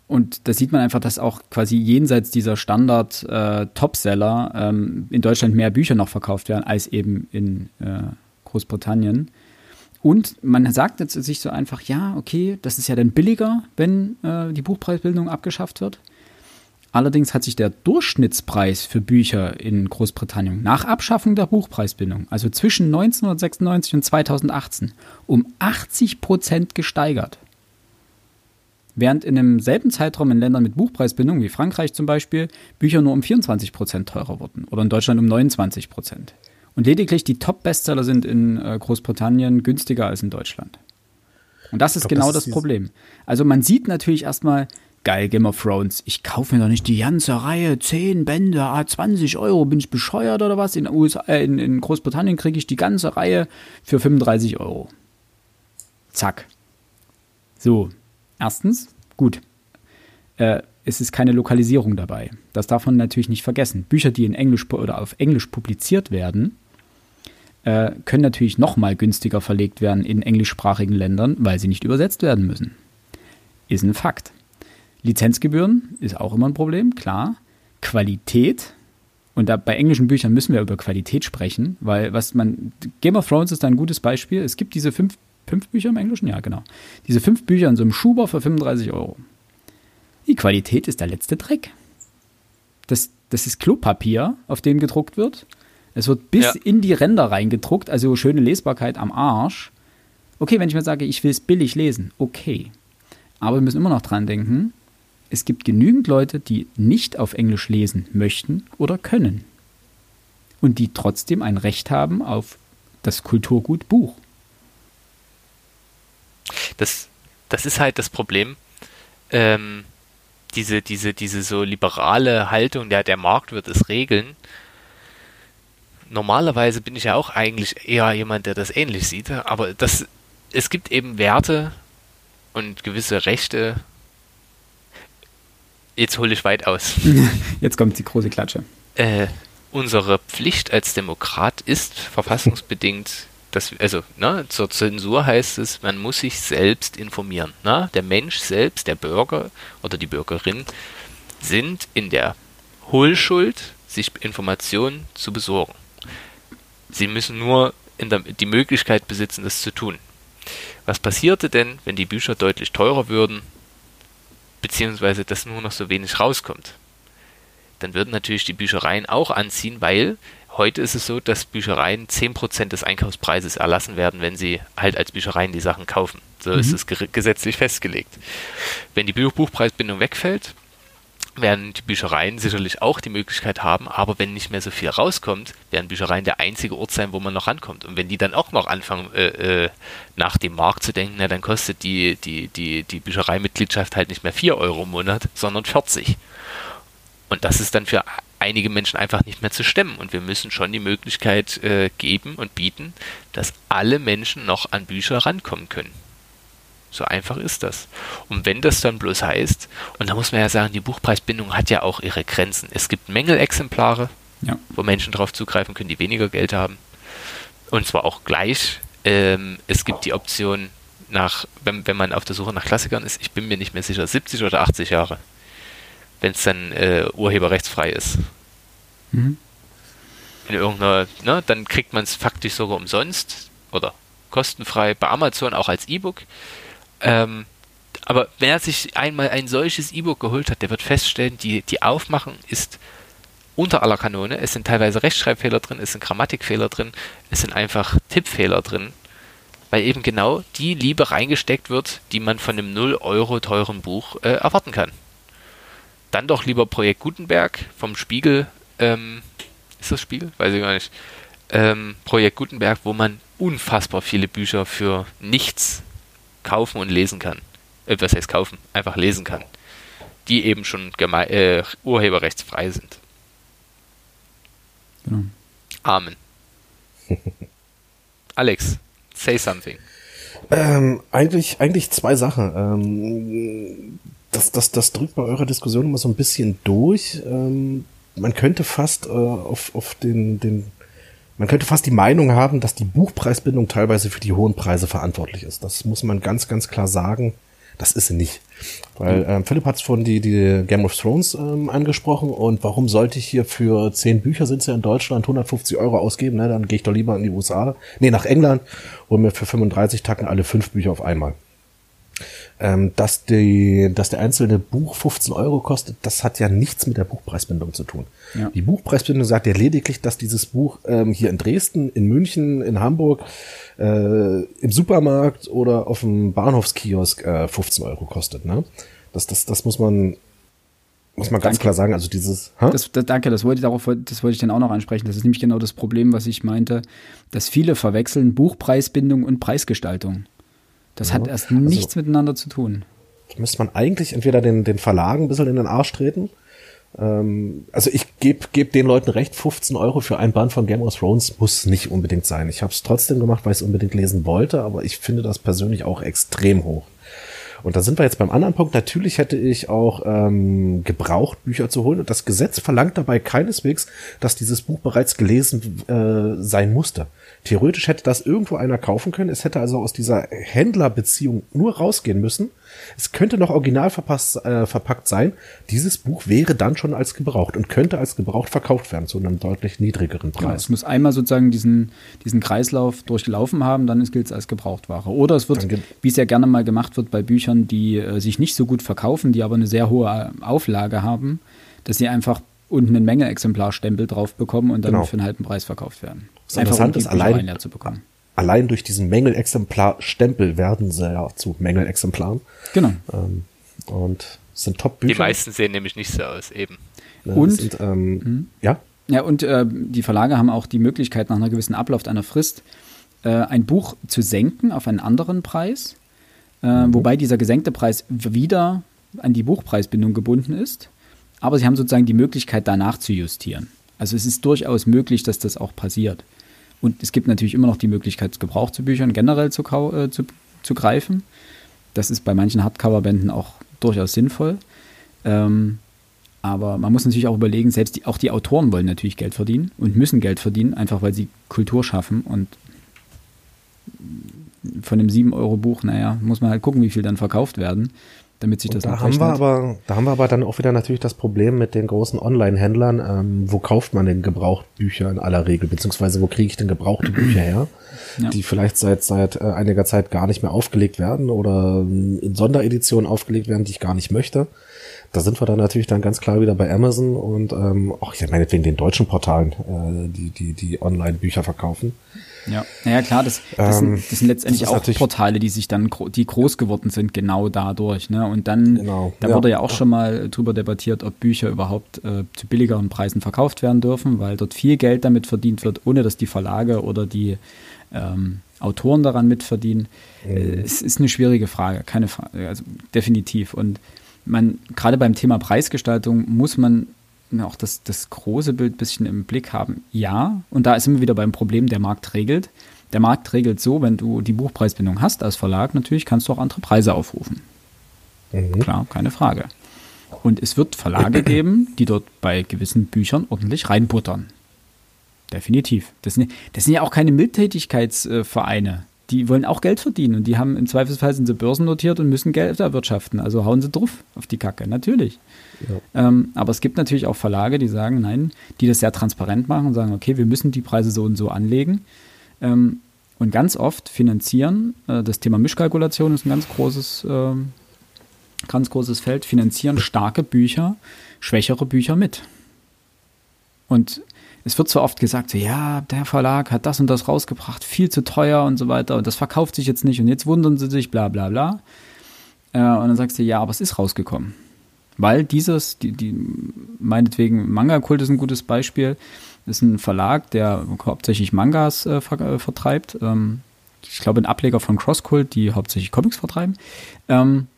und da sieht man einfach, dass auch quasi jenseits dieser Standard-Topseller äh, ähm, in Deutschland mehr Bücher noch verkauft werden als eben in äh, Großbritannien. Und man sagt jetzt sich so einfach, ja, okay, das ist ja dann billiger, wenn äh, die Buchpreisbildung abgeschafft wird. Allerdings hat sich der Durchschnittspreis für Bücher in Großbritannien nach Abschaffung der Buchpreisbindung, also zwischen 1996 und 2018, um 80 Prozent gesteigert. Während in demselben Zeitraum in Ländern mit Buchpreisbindung, wie Frankreich zum Beispiel, Bücher nur um 24 Prozent teurer wurden oder in Deutschland um 29 Prozent. Und lediglich die Top-Bestseller sind in äh, Großbritannien günstiger als in Deutschland. Und das ist glaub, genau das, das Problem. Also man sieht natürlich erstmal, geil, Game of Thrones. Ich kaufe mir doch nicht die ganze Reihe, 10 Bände, ah, 20 Euro, bin ich bescheuert oder was? In, USA, äh, in, in Großbritannien kriege ich die ganze Reihe für 35 Euro. Zack. So, erstens, gut. Äh, es ist keine Lokalisierung dabei. Das darf man natürlich nicht vergessen. Bücher, die in Englisch oder auf Englisch publiziert werden, äh, können natürlich noch mal günstiger verlegt werden in englischsprachigen Ländern, weil sie nicht übersetzt werden müssen. Ist ein Fakt. Lizenzgebühren ist auch immer ein Problem, klar. Qualität, und da bei englischen Büchern müssen wir über Qualität sprechen, weil was man, Game of Thrones ist ein gutes Beispiel. Es gibt diese fünf, fünf Bücher im Englischen, ja, genau. Diese fünf Bücher in so einem Schuber für 35 Euro. Die Qualität ist der letzte Dreck. Das, das ist Klopapier, auf dem gedruckt wird. Es wird bis ja. in die Ränder reingedruckt, also schöne Lesbarkeit am Arsch. Okay, wenn ich mir sage, ich will es billig lesen, okay. Aber wir müssen immer noch dran denken, es gibt genügend Leute, die nicht auf Englisch lesen möchten oder können. Und die trotzdem ein Recht haben auf das Kulturgut Buch. Das, das ist halt das Problem. Ähm, diese, diese, diese so liberale Haltung, der, der Markt wird es regeln. Normalerweise bin ich ja auch eigentlich eher jemand, der das ähnlich sieht, aber das, es gibt eben Werte und gewisse Rechte, Jetzt hole ich weit aus. Jetzt kommt die große Klatsche. Äh, unsere Pflicht als Demokrat ist verfassungsbedingt, dass, also ne, zur Zensur heißt es, man muss sich selbst informieren. Ne? Der Mensch selbst, der Bürger oder die Bürgerin sind in der Hohlschuld, sich Informationen zu besorgen. Sie müssen nur der, die Möglichkeit besitzen, das zu tun. Was passierte denn, wenn die Bücher deutlich teurer würden beziehungsweise dass nur noch so wenig rauskommt. Dann würden natürlich die Büchereien auch anziehen, weil heute ist es so, dass Büchereien 10% des Einkaufspreises erlassen werden, wenn sie halt als Büchereien die Sachen kaufen. So mhm. ist es gesetzlich festgelegt. Wenn die Buchpreisbindung wegfällt, werden die Büchereien sicherlich auch die Möglichkeit haben, aber wenn nicht mehr so viel rauskommt, werden Büchereien der einzige Ort sein, wo man noch rankommt. Und wenn die dann auch noch anfangen, äh, äh, nach dem Markt zu denken, na, dann kostet die, die, die, die Büchereimitgliedschaft halt nicht mehr 4 Euro im Monat, sondern 40. Und das ist dann für einige Menschen einfach nicht mehr zu stemmen. Und wir müssen schon die Möglichkeit äh, geben und bieten, dass alle Menschen noch an Bücher rankommen können. So einfach ist das. Und wenn das dann bloß heißt, und da muss man ja sagen, die Buchpreisbindung hat ja auch ihre Grenzen. Es gibt Mängelexemplare, ja. wo Menschen darauf zugreifen können, die weniger Geld haben. Und zwar auch gleich. Ähm, es gibt die Option nach, wenn, wenn man auf der Suche nach Klassikern ist, ich bin mir nicht mehr sicher, 70 oder 80 Jahre, wenn es dann äh, urheberrechtsfrei ist. Mhm. in irgendeiner, ne, dann kriegt man es faktisch sogar umsonst oder kostenfrei bei Amazon auch als E-Book. Ähm, aber wer sich einmal ein solches E-Book geholt hat, der wird feststellen, die, die Aufmachung ist unter aller Kanone. Es sind teilweise Rechtschreibfehler drin, es sind Grammatikfehler drin, es sind einfach Tippfehler drin, weil eben genau die Liebe reingesteckt wird, die man von einem 0 Euro teuren Buch äh, erwarten kann. Dann doch lieber Projekt Gutenberg vom Spiegel, ähm, ist das Spiegel? Weiß ich gar nicht. Ähm, Projekt Gutenberg, wo man unfassbar viele Bücher für nichts kaufen und lesen kann. Äh, was heißt kaufen? Einfach lesen kann. Die eben schon äh, urheberrechtsfrei sind. Genau. Amen. Alex, say something. Ähm, eigentlich, eigentlich zwei Sachen. Ähm, das, das, das drückt bei eurer Diskussion immer so ein bisschen durch. Ähm, man könnte fast äh, auf, auf den, den, man könnte fast die Meinung haben, dass die Buchpreisbindung teilweise für die hohen Preise verantwortlich ist. Das muss man ganz, ganz klar sagen. Das ist sie nicht. Weil ähm, Philipp hat es von die, die Game of Thrones ähm, angesprochen und warum sollte ich hier für zehn Bücher sind ja in Deutschland 150 Euro ausgeben, ne? Dann gehe ich doch lieber in die USA, nee, nach England und mir für 35 Tacken alle fünf Bücher auf einmal ähm, dass, die, dass der einzelne Buch 15 Euro kostet, das hat ja nichts mit der Buchpreisbindung zu tun. Ja. Die Buchpreisbindung sagt ja lediglich, dass dieses Buch ähm, hier in Dresden, in München, in Hamburg, äh, im Supermarkt oder auf dem Bahnhofskiosk äh, 15 Euro kostet. Ne? Das, das, das muss man muss man ganz danke. klar sagen, also dieses. Das, das, danke, das wollte, ich darauf, das wollte ich dann auch noch ansprechen. Das ist nämlich genau das Problem, was ich meinte, dass viele verwechseln Buchpreisbindung und Preisgestaltung. Das ja. hat erst nichts also, miteinander zu tun. Müsste man eigentlich entweder den, den Verlagen ein bisschen in den Arsch treten. Ähm, also ich gebe geb den Leuten recht, 15 Euro für ein Band von Game of Thrones muss nicht unbedingt sein. Ich habe es trotzdem gemacht, weil ich es unbedingt lesen wollte, aber ich finde das persönlich auch extrem hoch. Und da sind wir jetzt beim anderen Punkt. Natürlich hätte ich auch ähm, gebraucht, Bücher zu holen. Und das Gesetz verlangt dabei keineswegs, dass dieses Buch bereits gelesen äh, sein musste. Theoretisch hätte das irgendwo einer kaufen können. Es hätte also aus dieser Händlerbeziehung nur rausgehen müssen. Es könnte noch original verpasst, äh, verpackt sein. Dieses Buch wäre dann schon als gebraucht und könnte als gebraucht verkauft werden zu einem deutlich niedrigeren Preis. Ja, es muss einmal sozusagen diesen, diesen Kreislauf durchlaufen haben, dann gilt es als Gebrauchtware. Oder es wird, wie es ja gerne mal gemacht wird bei Büchern, die äh, sich nicht so gut verkaufen, die aber eine sehr hohe äh, Auflage haben, dass sie einfach unten einen Mengeexemplarstempel drauf bekommen und dann genau. für einen halben Preis verkauft werden. Das Interessante ist, allein, zu bekommen. allein durch diesen Mängelexemplar-Stempel werden sie ja zu Mängelexemplaren. Genau. Ähm, und sind Top-Bücher. Die meisten sehen nämlich nicht so aus, eben. Ja, und, sind, ähm, mhm. ja? Ja, und äh, die Verlage haben auch die Möglichkeit, nach einer gewissen Ablauf einer Frist äh, ein Buch zu senken auf einen anderen Preis, äh, mhm. wobei dieser gesenkte Preis wieder an die Buchpreisbindung gebunden ist. Aber sie haben sozusagen die Möglichkeit, danach zu justieren. Also es ist durchaus möglich, dass das auch passiert. Und es gibt natürlich immer noch die Möglichkeit, Gebrauch zu Büchern generell zu, äh, zu, zu greifen. Das ist bei manchen Hardcover-Bänden auch durchaus sinnvoll. Ähm, aber man muss natürlich auch überlegen, selbst die, auch die Autoren wollen natürlich Geld verdienen und müssen Geld verdienen, einfach weil sie Kultur schaffen. Und von dem 7-Euro-Buch, naja, muss man halt gucken, wie viel dann verkauft werden damit sich das da haben wir aber Da haben wir aber dann auch wieder natürlich das Problem mit den großen Online-Händlern. Ähm, wo kauft man denn Gebrauchtbücher in aller Regel? Beziehungsweise wo kriege ich denn gebrauchte Bücher her? Ja. Die vielleicht seit, seit äh, einiger Zeit gar nicht mehr aufgelegt werden oder in Sondereditionen aufgelegt werden, die ich gar nicht möchte. Da sind wir dann natürlich dann ganz klar wieder bei Amazon und ähm, auch ich meinetwegen den deutschen Portalen, äh, die, die, die Online-Bücher verkaufen. Ja, naja klar, das, das, ähm, sind, das sind letztendlich das auch Portale, die sich dann, die groß geworden sind, genau dadurch. Ne? Und dann, genau, da ja, wurde ja auch ja. schon mal drüber debattiert, ob Bücher überhaupt äh, zu billigeren Preisen verkauft werden dürfen, weil dort viel Geld damit verdient wird, ohne dass die Verlage oder die ähm, Autoren daran mitverdienen. Mhm. Es ist eine schwierige Frage, keine Frage, also definitiv. Und man, gerade beim Thema Preisgestaltung muss man auch das, das große Bild ein bisschen im Blick haben. Ja, und da sind wir wieder beim Problem, der Markt regelt. Der Markt regelt so, wenn du die Buchpreisbindung hast als Verlag, natürlich kannst du auch andere Preise aufrufen. Mhm. Klar, keine Frage. Und es wird Verlage geben, die dort bei gewissen Büchern ordentlich reinbuttern. Definitiv. Das sind, das sind ja auch keine Mildtätigkeitsvereine, die wollen auch Geld verdienen und die haben im Zweifelsfall sind sie börsennotiert und müssen Geld erwirtschaften. Also hauen sie drauf auf die Kacke, natürlich. Ja. Ähm, aber es gibt natürlich auch Verlage, die sagen, nein, die das sehr transparent machen und sagen, okay, wir müssen die Preise so und so anlegen. Ähm, und ganz oft finanzieren, äh, das Thema Mischkalkulation ist ein ganz großes, äh, ganz großes Feld, finanzieren starke Bücher, schwächere Bücher mit. Und es wird so oft gesagt, so, ja, der Verlag hat das und das rausgebracht, viel zu teuer und so weiter und das verkauft sich jetzt nicht und jetzt wundern sie sich, bla bla bla. Äh, und dann sagst du, ja, aber es ist rausgekommen. Weil dieses, die, die meinetwegen Manga-Kult ist ein gutes Beispiel, ist ein Verlag, der hauptsächlich Mangas äh, ver äh, vertreibt. Ähm, ich glaube, ein Ableger von Crosskult, die hauptsächlich Comics vertreiben. Ähm,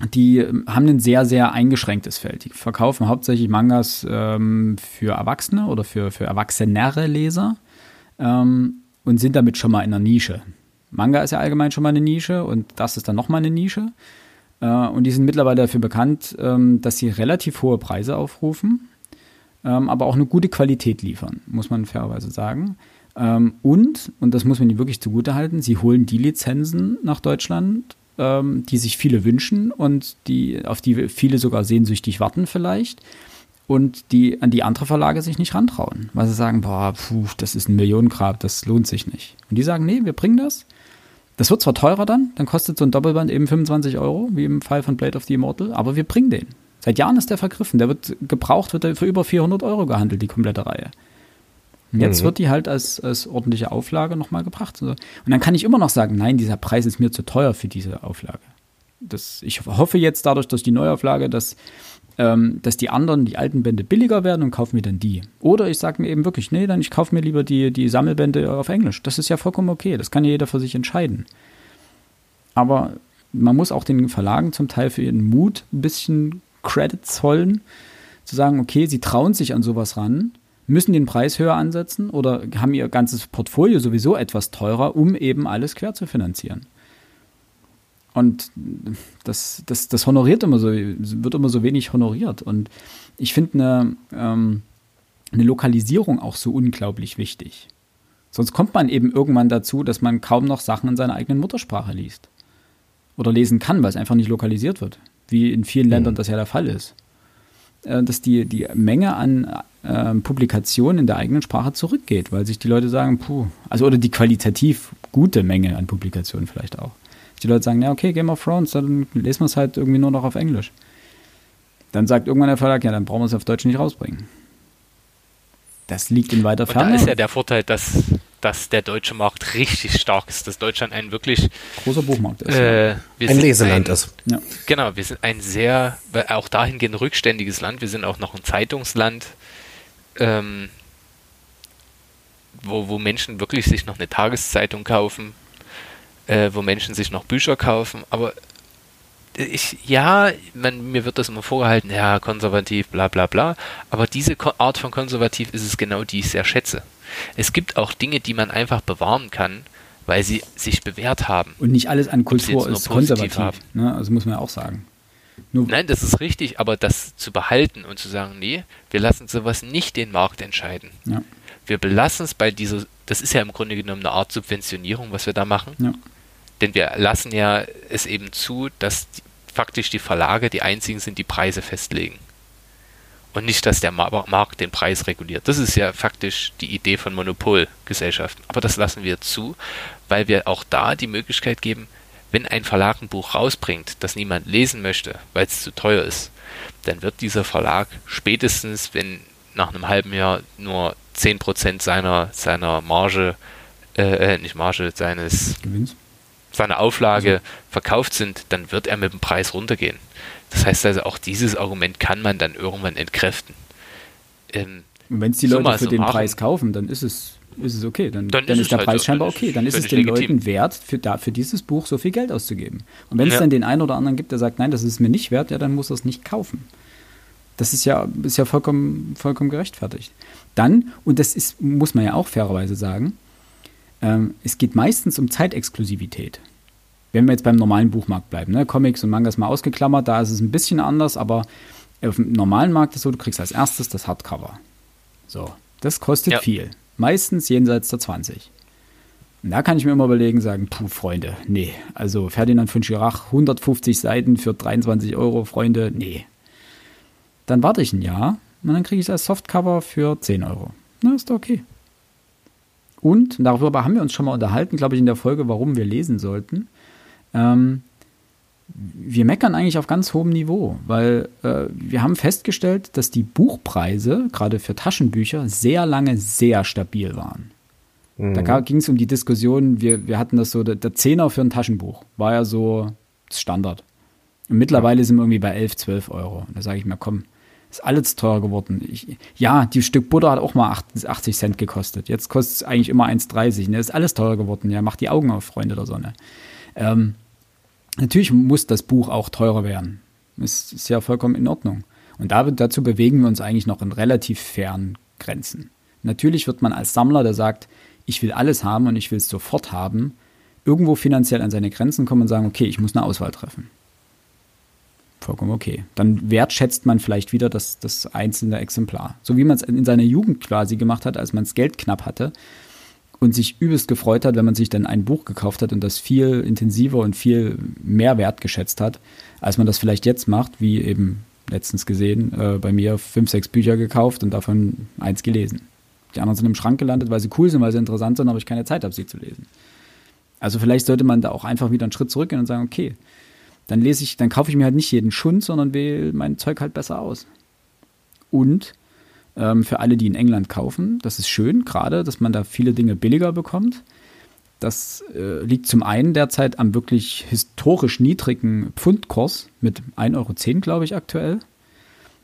die haben ein sehr, sehr eingeschränktes Feld. Die verkaufen hauptsächlich Mangas ähm, für Erwachsene oder für, für erwachsenere Leser ähm, und sind damit schon mal in einer Nische. Manga ist ja allgemein schon mal eine Nische und das ist dann nochmal eine Nische. Äh, und die sind mittlerweile dafür bekannt, ähm, dass sie relativ hohe Preise aufrufen, ähm, aber auch eine gute Qualität liefern, muss man fairerweise sagen. Ähm, und, und das muss man ihnen wirklich zugutehalten, sie holen die Lizenzen nach Deutschland, ähm, die sich viele wünschen und die, auf die viele sogar sehnsüchtig warten vielleicht und die an die andere Verlage sich nicht rantrauen, weil sie sagen, boah, puh, das ist ein Millionengrab, das lohnt sich nicht. Und die sagen, nee, wir bringen das. Das wird zwar teurer dann, dann kostet so ein Doppelband eben 25 Euro, wie im Fall von Blade of the Immortal, aber wir bringen den. Seit Jahren ist der vergriffen. Der wird gebraucht, wird er für über 400 Euro gehandelt, die komplette Reihe. Jetzt mhm. wird die halt als, als ordentliche Auflage nochmal gebracht. Und dann kann ich immer noch sagen, nein, dieser Preis ist mir zu teuer für diese Auflage. Das, ich hoffe jetzt dadurch durch die Neuauflage, dass, ähm, dass die anderen, die alten Bände billiger werden und kaufe mir dann die. Oder ich sage mir eben wirklich, nee, dann ich kaufe mir lieber die, die Sammelbände auf Englisch. Das ist ja vollkommen okay. Das kann ja jeder für sich entscheiden. Aber man muss auch den Verlagen zum Teil für ihren Mut ein bisschen Credit zollen, zu sagen, okay, sie trauen sich an sowas ran müssen den Preis höher ansetzen oder haben ihr ganzes Portfolio sowieso etwas teurer, um eben alles quer zu finanzieren. Und das, das, das honoriert immer so, wird immer so wenig honoriert. Und ich finde eine, ähm, eine Lokalisierung auch so unglaublich wichtig. Sonst kommt man eben irgendwann dazu, dass man kaum noch Sachen in seiner eigenen Muttersprache liest. Oder lesen kann, weil es einfach nicht lokalisiert wird. Wie in vielen Ländern mhm. das ja der Fall ist. Äh, dass die, die Menge an äh, Publikationen in der eigenen Sprache zurückgeht, weil sich die Leute sagen, puh, also oder die qualitativ gute Menge an Publikationen vielleicht auch. Die Leute sagen, ja, okay, Game of Thrones, dann lesen wir es halt irgendwie nur noch auf Englisch. Dann sagt irgendwann der Verlag, ja, dann brauchen wir es auf Deutsch nicht rausbringen. Das liegt in weiter Ferne. Und da ist ja der Vorteil, dass, dass der deutsche Markt richtig stark ist, dass Deutschland ein wirklich großer Buchmarkt ist. Äh, ein Leseland ein, ist. Ja. Genau, wir sind ein sehr, auch dahingehend rückständiges Land. Wir sind auch noch ein Zeitungsland ähm, wo, wo Menschen wirklich sich noch eine Tageszeitung kaufen, äh, wo Menschen sich noch Bücher kaufen, aber ich, ja, man, mir wird das immer vorgehalten, ja, konservativ, bla bla bla, aber diese Art von konservativ ist es genau, die ich sehr schätze. Es gibt auch Dinge, die man einfach bewahren kann, weil sie sich bewährt haben. Und nicht alles an Kultur ist konservativ, ne? also muss man ja auch sagen. Nur Nein, das ist richtig, aber das zu behalten und zu sagen, nee, wir lassen sowas nicht den Markt entscheiden. Ja. Wir belassen es bei dieser, das ist ja im Grunde genommen eine Art Subventionierung, was wir da machen. Ja. Denn wir lassen ja es eben zu, dass die, faktisch die Verlage die einzigen sind, die Preise festlegen. Und nicht, dass der Markt den Preis reguliert. Das ist ja faktisch die Idee von Monopolgesellschaften. Aber das lassen wir zu, weil wir auch da die Möglichkeit geben, wenn ein Verlag ein Buch rausbringt, das niemand lesen möchte, weil es zu teuer ist, dann wird dieser Verlag spätestens, wenn nach einem halben Jahr nur 10% seiner, seiner Marge, äh, äh, nicht Marge, seines Gewinns, seiner Auflage also. verkauft sind, dann wird er mit dem Preis runtergehen. Das heißt also, auch dieses Argument kann man dann irgendwann entkräften. Ähm, wenn es die Leute für den Preis kaufen, dann ist es ist es okay. Dann, dann, dann ist, ist der halt Preis so, scheinbar okay. Dann ist es den legitim. Leuten wert, für, da, für dieses Buch so viel Geld auszugeben. Und wenn ja. es dann den einen oder anderen gibt, der sagt, nein, das ist mir nicht wert, ja, dann muss er es nicht kaufen. Das ist ja, ist ja vollkommen, vollkommen gerechtfertigt. Dann, und das ist, muss man ja auch fairerweise sagen, ähm, es geht meistens um Zeitexklusivität. Wenn wir jetzt beim normalen Buchmarkt bleiben, ne? Comics und Mangas mal ausgeklammert, da ist es ein bisschen anders, aber auf dem normalen Markt ist es so, du kriegst als erstes das Hardcover. So, das kostet ja. viel. Meistens jenseits der 20. Und da kann ich mir immer überlegen, sagen, puh, Freunde, nee. Also Ferdinand von Schirach, 150 Seiten für 23 Euro, Freunde, nee. Dann warte ich ein Jahr und dann kriege ich als Softcover für 10 Euro. Na, ist doch okay. Und darüber haben wir uns schon mal unterhalten, glaube ich, in der Folge, warum wir lesen sollten. Ähm, wir meckern eigentlich auf ganz hohem Niveau, weil äh, wir haben festgestellt, dass die Buchpreise, gerade für Taschenbücher, sehr lange sehr stabil waren. Mhm. Da ging es um die Diskussion, wir, wir hatten das so, der, der Zehner für ein Taschenbuch war ja so Standard. Und mittlerweile ja. sind wir irgendwie bei 11, 12 Euro. Und da sage ich mir, komm, ist alles teurer geworden. Ich, ja, die Stück Butter hat auch mal 80 Cent gekostet. Jetzt kostet es eigentlich immer 1,30. Ne? Ist alles teurer geworden. Ja, macht die Augen auf, Freunde der Sonne. Ähm, natürlich muss das Buch auch teurer werden. Das ist ja vollkommen in Ordnung. Und da, dazu bewegen wir uns eigentlich noch in relativ fairen Grenzen. Natürlich wird man als Sammler, der sagt, ich will alles haben und ich will es sofort haben, irgendwo finanziell an seine Grenzen kommen und sagen, okay, ich muss eine Auswahl treffen vollkommen okay. Dann wertschätzt man vielleicht wieder das, das einzelne Exemplar. So wie man es in seiner Jugend quasi gemacht hat, als man das Geld knapp hatte und sich übelst gefreut hat, wenn man sich dann ein Buch gekauft hat und das viel intensiver und viel mehr wertgeschätzt hat, als man das vielleicht jetzt macht, wie eben letztens gesehen, äh, bei mir fünf, sechs Bücher gekauft und davon eins gelesen. Die anderen sind im Schrank gelandet, weil sie cool sind, weil sie interessant sind, aber ich keine Zeit habe, sie zu lesen. Also vielleicht sollte man da auch einfach wieder einen Schritt zurückgehen und sagen, okay, dann lese ich, dann kaufe ich mir halt nicht jeden Schund, sondern wähle mein Zeug halt besser aus. Und ähm, für alle, die in England kaufen, das ist schön, gerade, dass man da viele Dinge billiger bekommt. Das äh, liegt zum einen derzeit am wirklich historisch niedrigen Pfundkurs mit 1,10 Euro, glaube ich, aktuell.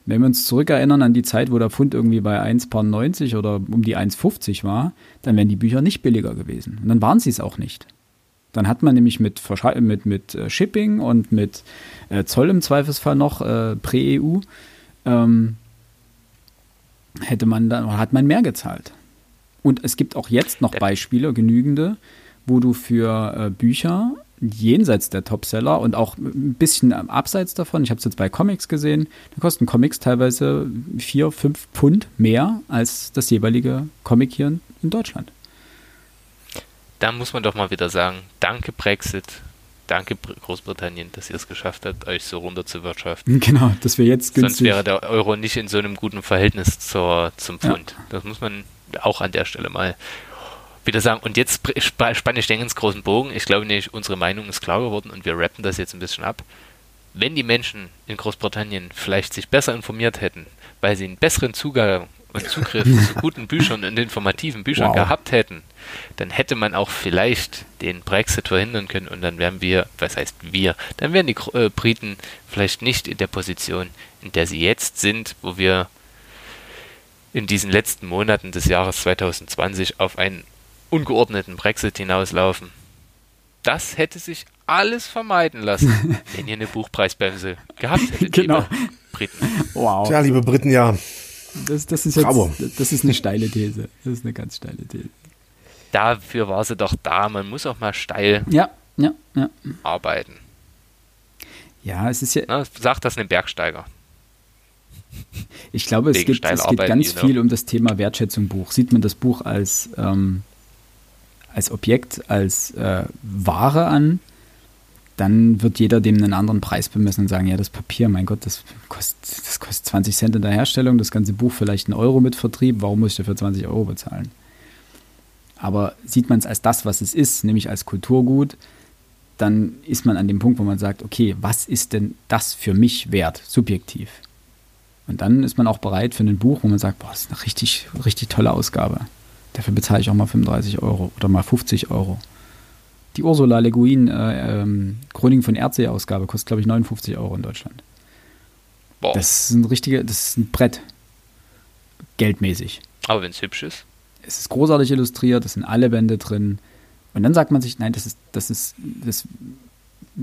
Wenn wir uns zurückerinnern an die Zeit, wo der Pfund irgendwie bei 1,90 oder um die 1,50 war, dann wären die Bücher nicht billiger gewesen. Und dann waren sie es auch nicht. Dann hat man nämlich mit, mit, mit äh, Shipping und mit äh, Zoll im Zweifelsfall noch, äh, Prä-EU, ähm, hätte man dann, hat man mehr gezahlt. Und es gibt auch jetzt noch Beispiele, genügende, wo du für äh, Bücher jenseits der Topseller und auch ein bisschen abseits davon, ich habe es jetzt bei Comics gesehen, da kosten Comics teilweise vier, fünf Pfund mehr als das jeweilige Comic hier in, in Deutschland da muss man doch mal wieder sagen, danke Brexit, danke Großbritannien, dass ihr es geschafft habt, euch so runter zu wirtschaften. Genau, dass wir jetzt günstig... Sonst wäre der Euro nicht in so einem guten Verhältnis zur, zum Pfund. Ja. Das muss man auch an der Stelle mal wieder sagen. Und jetzt spanne ich den ganz großen Bogen. Ich glaube nicht, unsere Meinung ist klar geworden und wir rappen das jetzt ein bisschen ab. Wenn die Menschen in Großbritannien vielleicht sich besser informiert hätten, weil sie einen besseren Zugang Zugriff zu guten Büchern und informativen Büchern wow. gehabt hätten, dann hätte man auch vielleicht den Brexit verhindern können und dann wären wir, was heißt wir, dann wären die äh, Briten vielleicht nicht in der Position, in der sie jetzt sind, wo wir in diesen letzten Monaten des Jahres 2020 auf einen ungeordneten Brexit hinauslaufen. Das hätte sich alles vermeiden lassen, wenn ihr eine Buchpreisbremse gehabt hättet, genau. liebe Briten. Wow. Tja, liebe Briten, ja. Das, das, ist jetzt, das ist eine steile These. Das ist eine ganz steile These. Dafür war sie doch da. Man muss auch mal steil ja, ja, ja. arbeiten. Ja, es ist ja. Na, sagt das einem Bergsteiger. Ich glaube, es, gibt, es geht ganz viel um das Thema Wertschätzung Buch. Sieht man das Buch als, ähm, als Objekt, als äh, Ware an, dann wird jeder dem einen anderen Preis bemessen und sagen, ja, das Papier, mein Gott, das kostet, das kostet 20 Cent in der Herstellung, das ganze Buch vielleicht einen Euro mit Vertrieb, warum muss ich dafür 20 Euro bezahlen? Aber sieht man es als das, was es ist, nämlich als Kulturgut, dann ist man an dem Punkt, wo man sagt, okay, was ist denn das für mich wert, subjektiv? Und dann ist man auch bereit für ein Buch, wo man sagt, boah, das ist eine richtig, richtig tolle Ausgabe. Dafür bezahle ich auch mal 35 Euro oder mal 50 Euro. Die Ursula Le Guin äh, ähm, Chroniken von Erdsee-Ausgabe kostet, glaube ich, 59 Euro in Deutschland. Boah. Das ist ein richtiger, das ist ein Brett. Geldmäßig. Aber wenn es hübsch ist. Es ist großartig illustriert, es sind alle Bände drin. Und dann sagt man sich, nein, das ist, das ist, das.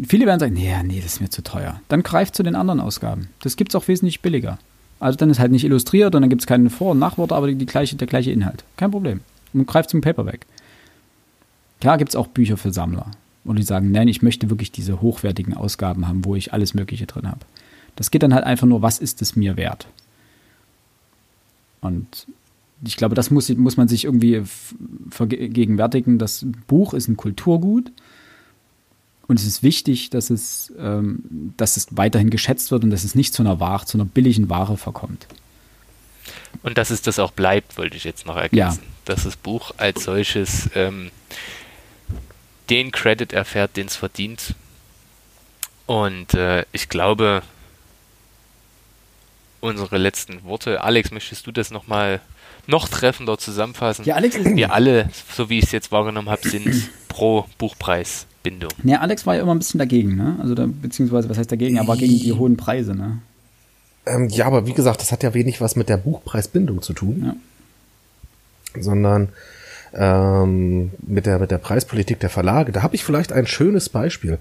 Viele werden sagen, nee, nee, das ist mir zu teuer. Dann greift zu den anderen Ausgaben. Das gibt es auch wesentlich billiger. Also dann ist halt nicht illustriert und dann gibt es keine Vor- und Nachworte, aber die, die gleiche, der gleiche Inhalt. Kein Problem. Und greift zum Paperback. Klar gibt es auch Bücher für Sammler. Und die sagen, nein, ich möchte wirklich diese hochwertigen Ausgaben haben, wo ich alles Mögliche drin habe. Das geht dann halt einfach nur, was ist es mir wert? Und ich glaube, das muss, muss man sich irgendwie vergegenwärtigen. Das Buch ist ein Kulturgut. Und es ist wichtig, dass es, ähm, dass es weiterhin geschätzt wird und dass es nicht zu einer Ware, zu einer billigen Ware verkommt. Und dass es das auch bleibt, wollte ich jetzt noch ergänzen. Ja. Dass das Buch als solches ähm, den Credit erfährt, den es verdient. Und äh, ich glaube, unsere letzten Worte. Alex, möchtest du das nochmal noch treffender zusammenfassen? Ja, Alex ist Wir alle, so wie ich es jetzt wahrgenommen habe, sind pro Buchpreisbindung. Ja, Alex war ja immer ein bisschen dagegen, ne? Also da, beziehungsweise, was heißt dagegen? Er war gegen die hohen Preise, ne? Ähm, ja, aber wie gesagt, das hat ja wenig was mit der Buchpreisbindung zu tun. Ja. Sondern ähm, mit, der, mit der Preispolitik der Verlage. Da habe ich vielleicht ein schönes Beispiel.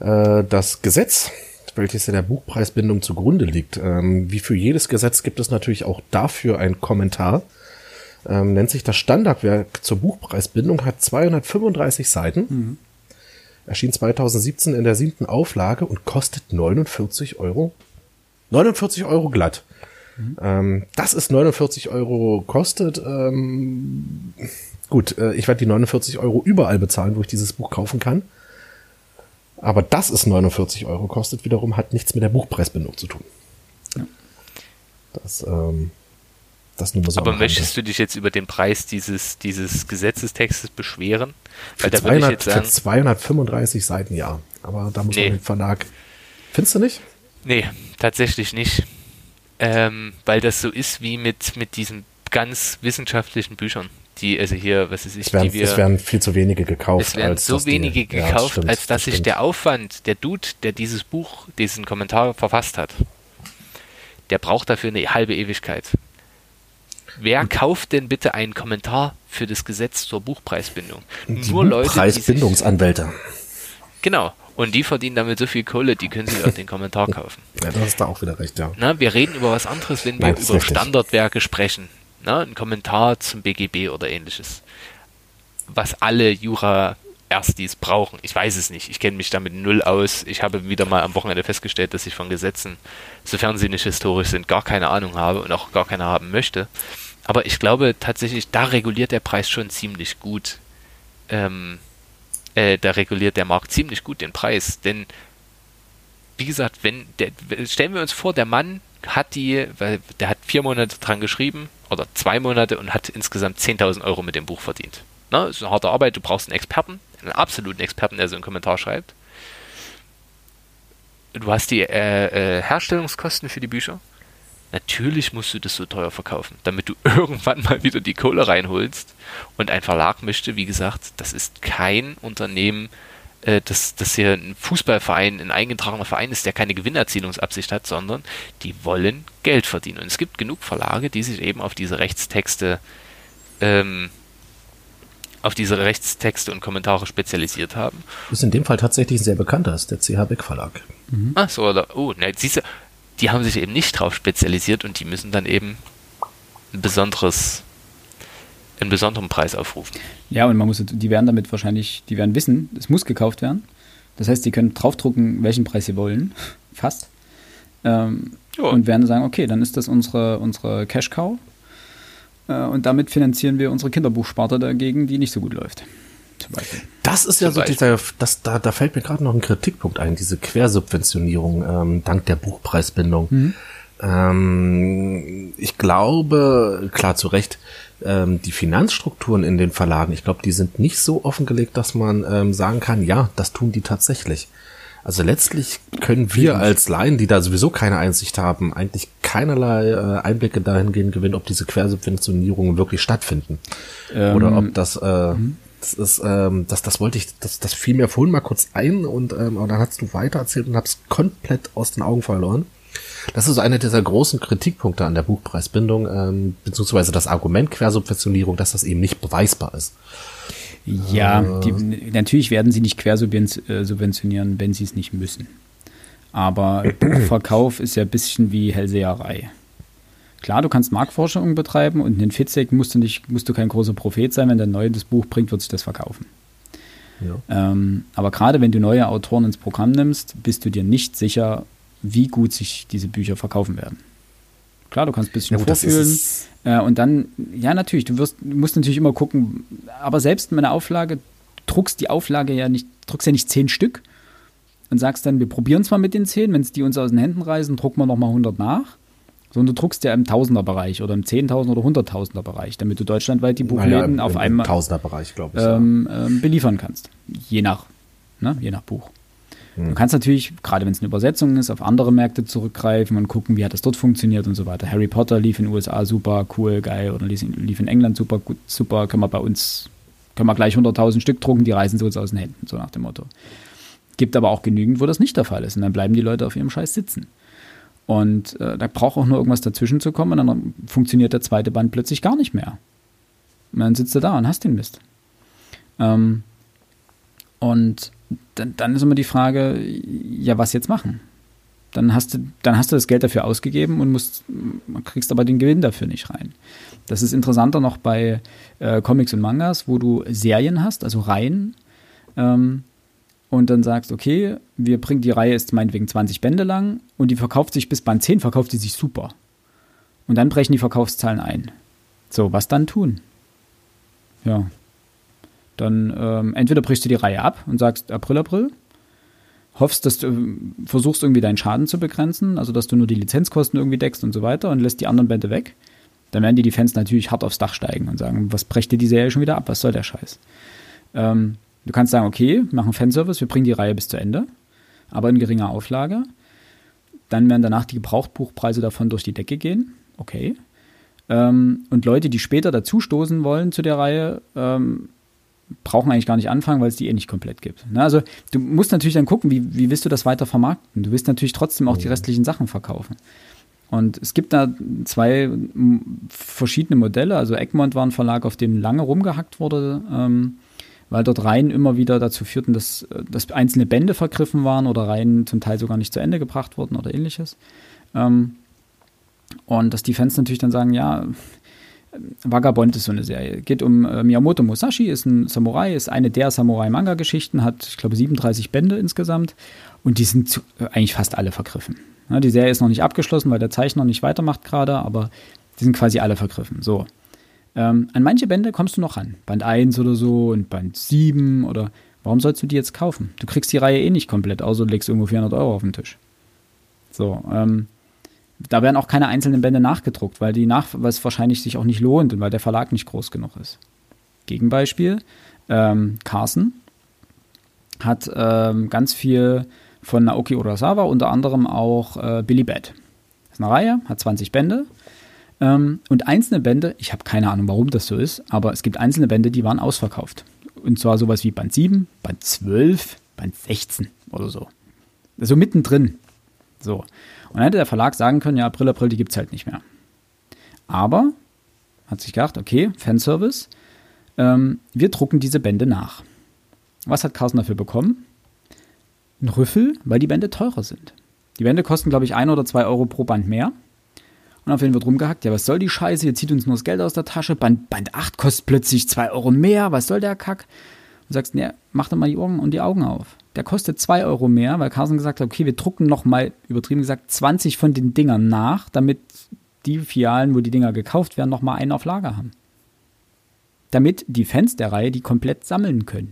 Äh, das Gesetz welches ja der Buchpreisbindung zugrunde liegt. Ähm, wie für jedes Gesetz gibt es natürlich auch dafür einen Kommentar. Ähm, nennt sich das Standardwerk zur Buchpreisbindung, hat 235 Seiten. Mhm. Erschien 2017 in der siebten Auflage und kostet 49 Euro. 49 Euro glatt. Mhm. Ähm, dass es 49 Euro kostet, ähm, gut, äh, ich werde die 49 Euro überall bezahlen, wo ich dieses Buch kaufen kann. Aber dass es 49 Euro kostet, wiederum hat nichts mit der Buchpreisbindung zu tun. Ja. Das, ähm, das nur so Aber möchtest du dich jetzt über den Preis dieses, dieses Gesetzestextes beschweren? Weil für, 200, sagen, für 235 Seiten ja. Aber da muss nee. man den Verlag. Findest du nicht? Nee, tatsächlich nicht. Ähm, weil das so ist wie mit, mit diesen ganz wissenschaftlichen Büchern die, also hier, was ist ich, es werden, die wir, es werden viel zu wenige gekauft. Es werden so wenige die, gekauft, ja, stimmt, als dass das sich der Aufwand, der Dude, der dieses Buch, diesen Kommentar verfasst hat, der braucht dafür eine halbe Ewigkeit. Wer kauft denn bitte einen Kommentar für das Gesetz zur Buchpreisbindung? Die Nur Leute. Preisbindungsanwälte. Genau. Und die verdienen damit so viel Kohle, die können sich auch den Kommentar kaufen. Ja, das ist da auch wieder recht, ja. Na, wir reden über was anderes, wenn wir Nein, über Standardwerke sprechen ne, ein Kommentar zum BGB oder ähnliches. Was alle Jura Erstis brauchen. Ich weiß es nicht. Ich kenne mich damit null aus. Ich habe wieder mal am Wochenende festgestellt, dass ich von Gesetzen, sofern sie nicht historisch sind, gar keine Ahnung habe und auch gar keine haben möchte. Aber ich glaube tatsächlich, da reguliert der Preis schon ziemlich gut. Ähm, äh, da reguliert der Markt ziemlich gut den Preis. Denn, wie gesagt, wenn der, stellen wir uns vor, der Mann hat die, weil der hat vier Monate dran geschrieben oder zwei Monate und hat insgesamt 10.000 Euro mit dem Buch verdient. Na, ist eine harte Arbeit, du brauchst einen Experten, einen absoluten Experten, der so einen Kommentar schreibt. Du hast die äh, äh, Herstellungskosten für die Bücher. Natürlich musst du das so teuer verkaufen, damit du irgendwann mal wieder die Kohle reinholst. Und ein Verlag möchte, wie gesagt, das ist kein Unternehmen, dass, dass hier ein Fußballverein, ein eingetragener Verein ist, der keine Gewinnerzielungsabsicht hat, sondern die wollen Geld verdienen. Und es gibt genug Verlage, die sich eben auf diese Rechtstexte ähm, auf diese Rechtstexte und Kommentare spezialisiert haben. Das ist in dem Fall tatsächlich ein sehr bekannter, ist der CH Beck Verlag. Mhm. Ach so, oder, oh, ne, siehst du, die haben sich eben nicht drauf spezialisiert und die müssen dann eben ein besonderes einen besonderen Preis aufrufen. Ja, und man muss, die werden damit wahrscheinlich, die werden wissen, es muss gekauft werden. Das heißt, die können draufdrucken, welchen Preis sie wollen, fast. Ähm, und werden sagen, okay, dann ist das unsere, unsere Cash-Cow. Äh, und damit finanzieren wir unsere Kinderbuchsparte dagegen, die nicht so gut läuft. Zum Beispiel. Das ist ja Zum so dieser, das, da, da fällt mir gerade noch ein Kritikpunkt ein, diese Quersubventionierung ähm, dank der Buchpreisbindung. Mhm. Ähm, ich glaube, klar zu Recht, ähm, die Finanzstrukturen in den Verlagen, ich glaube, die sind nicht so offengelegt, dass man ähm, sagen kann, ja, das tun die tatsächlich. Also letztlich können wir als Laien, die da sowieso keine Einsicht haben, eigentlich keinerlei äh, Einblicke dahingehend gewinnen, ob diese Quersubventionierungen wirklich stattfinden. Ähm, Oder ob das, äh, mhm. das ist, ähm, das, das wollte ich, das, das fiel mir vorhin mal kurz ein und, ähm, und dann hast du weiter erzählt und hab's komplett aus den Augen verloren. Das ist einer dieser großen Kritikpunkte an der Buchpreisbindung, ähm, beziehungsweise das Argument Quersubventionierung, dass das eben nicht beweisbar ist. Ja, die, natürlich werden sie nicht quersubventionieren, wenn sie es nicht müssen. Aber Buchverkauf ist ja ein bisschen wie Hellseherei. Klar, du kannst Marktforschung betreiben und in den Fitzek musst du, nicht, musst du kein großer Prophet sein. Wenn der neue das Buch bringt, wird sich das verkaufen. Ja. Ähm, aber gerade wenn du neue Autoren ins Programm nimmst, bist du dir nicht sicher, wie gut sich diese Bücher verkaufen werden. Klar, du kannst ein bisschen ja, vorfühlen. Äh, und dann, ja, natürlich, du wirst, du musst natürlich immer gucken, aber selbst mit einer Auflage, druckst die Auflage ja nicht, druckst ja nicht zehn Stück und sagst dann, wir probieren es mal mit den zehn, wenn es die uns aus den Händen reißen, drucken wir nochmal 100 nach. Sondern du druckst ja im Tausenderbereich oder im Zehntausender oder Hunderttausender Bereich, damit du deutschlandweit die Buchläden naja, auf einmal Tausenderbereich, glaube ich, ähm, ähm, beliefern kannst. Je nach, ne, je nach Buch. Hm. Du kannst natürlich, gerade wenn es eine Übersetzung ist, auf andere Märkte zurückgreifen und gucken, wie hat das dort funktioniert und so weiter. Harry Potter lief in den USA super, cool, geil, oder lief in England super, gut, super, können wir bei uns, können wir gleich 100.000 Stück drucken, die reißen sie uns aus den Händen, so nach dem Motto. Gibt aber auch genügend, wo das nicht der Fall ist. Und dann bleiben die Leute auf ihrem Scheiß sitzen. Und äh, da braucht auch nur irgendwas dazwischen zu kommen und dann funktioniert der zweite Band plötzlich gar nicht mehr. Und dann sitzt du da und hast den Mist. Ähm, und dann, dann ist immer die Frage, ja, was jetzt machen? Dann hast du, dann hast du das Geld dafür ausgegeben und musst, kriegst aber den Gewinn dafür nicht rein. Das ist interessanter noch bei äh, Comics und Mangas, wo du Serien hast, also Reihen, ähm, und dann sagst, okay, wir bringen die Reihe ist meinetwegen 20 Bände lang und die verkauft sich bis Band 10, verkauft die sich super. Und dann brechen die Verkaufszahlen ein. So, was dann tun? Ja, dann ähm, entweder brichst du die Reihe ab und sagst April, April, hoffst, dass du äh, versuchst irgendwie deinen Schaden zu begrenzen, also dass du nur die Lizenzkosten irgendwie deckst und so weiter und lässt die anderen Bände weg. Dann werden die Fans natürlich hart aufs Dach steigen und sagen, was brecht dir die Serie schon wieder ab? Was soll der Scheiß? Ähm, du kannst sagen, okay, machen Fanservice, wir bringen die Reihe bis zu Ende, aber in geringer Auflage. Dann werden danach die Gebrauchtbuchpreise davon durch die Decke gehen. Okay. Ähm, und Leute, die später dazustoßen wollen zu der Reihe, ähm, brauchen eigentlich gar nicht anfangen, weil es die eh nicht komplett gibt. Ne? Also du musst natürlich dann gucken, wie, wie willst du das weiter vermarkten? Du willst natürlich trotzdem auch die restlichen Sachen verkaufen. Und es gibt da zwei verschiedene Modelle. Also Egmont war ein Verlag, auf dem lange rumgehackt wurde, ähm, weil dort Reihen immer wieder dazu führten, dass, dass einzelne Bände vergriffen waren oder Reihen zum Teil sogar nicht zu Ende gebracht wurden oder ähnliches. Ähm, und dass die Fans natürlich dann sagen, ja, Vagabond ist so eine Serie. Geht um äh, Miyamoto Musashi, ist ein Samurai, ist eine der Samurai-Manga-Geschichten, hat, ich glaube, 37 Bände insgesamt und die sind zu, äh, eigentlich fast alle vergriffen. Ja, die Serie ist noch nicht abgeschlossen, weil der Zeichner nicht weitermacht gerade, aber die sind quasi alle vergriffen. So. Ähm, an manche Bände kommst du noch ran. Band 1 oder so und Band 7 oder warum sollst du die jetzt kaufen? Du kriegst die Reihe eh nicht komplett, außer du legst irgendwo 400 Euro auf den Tisch. So, ähm, da werden auch keine einzelnen Bände nachgedruckt, weil die nach, weil wahrscheinlich sich auch nicht lohnt und weil der Verlag nicht groß genug ist. Gegenbeispiel, ähm, Carson hat ähm, ganz viel von Naoki Urasawa, unter anderem auch äh, Billy Bat. Das ist eine Reihe, hat 20 Bände. Ähm, und einzelne Bände, ich habe keine Ahnung, warum das so ist, aber es gibt einzelne Bände, die waren ausverkauft. Und zwar sowas wie Band 7, Band 12, Band 16 oder so. Also mittendrin. So. Und dann hätte der Verlag sagen können, ja, April, April, die gibt es halt nicht mehr. Aber hat sich gedacht, okay, Fanservice, ähm, wir drucken diese Bände nach. Was hat Carsten dafür bekommen? Ein Rüffel, weil die Bände teurer sind. Die Bände kosten, glaube ich, ein oder zwei Euro pro Band mehr. Und auf jeden wird rumgehackt, ja, was soll die Scheiße? Ihr zieht uns nur das Geld aus der Tasche. Band, Band 8 kostet plötzlich zwei Euro mehr. Was soll der Kack? Und sagst, ne, mach doch mal die Ohren und die Augen auf der kostet 2 Euro mehr, weil Carson gesagt hat, okay, wir drucken nochmal, übertrieben gesagt, 20 von den Dingern nach, damit die Filialen, wo die Dinger gekauft werden, nochmal einen auf Lager haben. Damit die Fans der Reihe die komplett sammeln können.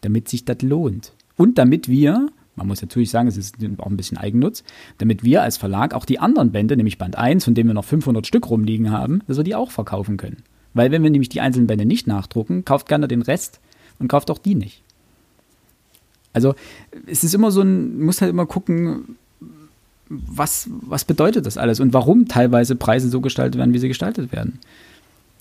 Damit sich das lohnt. Und damit wir, man muss natürlich sagen, es ist auch ein bisschen Eigennutz, damit wir als Verlag auch die anderen Bände, nämlich Band 1, von dem wir noch 500 Stück rumliegen haben, dass wir die auch verkaufen können. Weil wenn wir nämlich die einzelnen Bände nicht nachdrucken, kauft gerne den Rest und kauft auch die nicht. Also es ist immer so ein, muss halt immer gucken, was, was bedeutet das alles und warum teilweise Preise so gestaltet werden, wie sie gestaltet werden.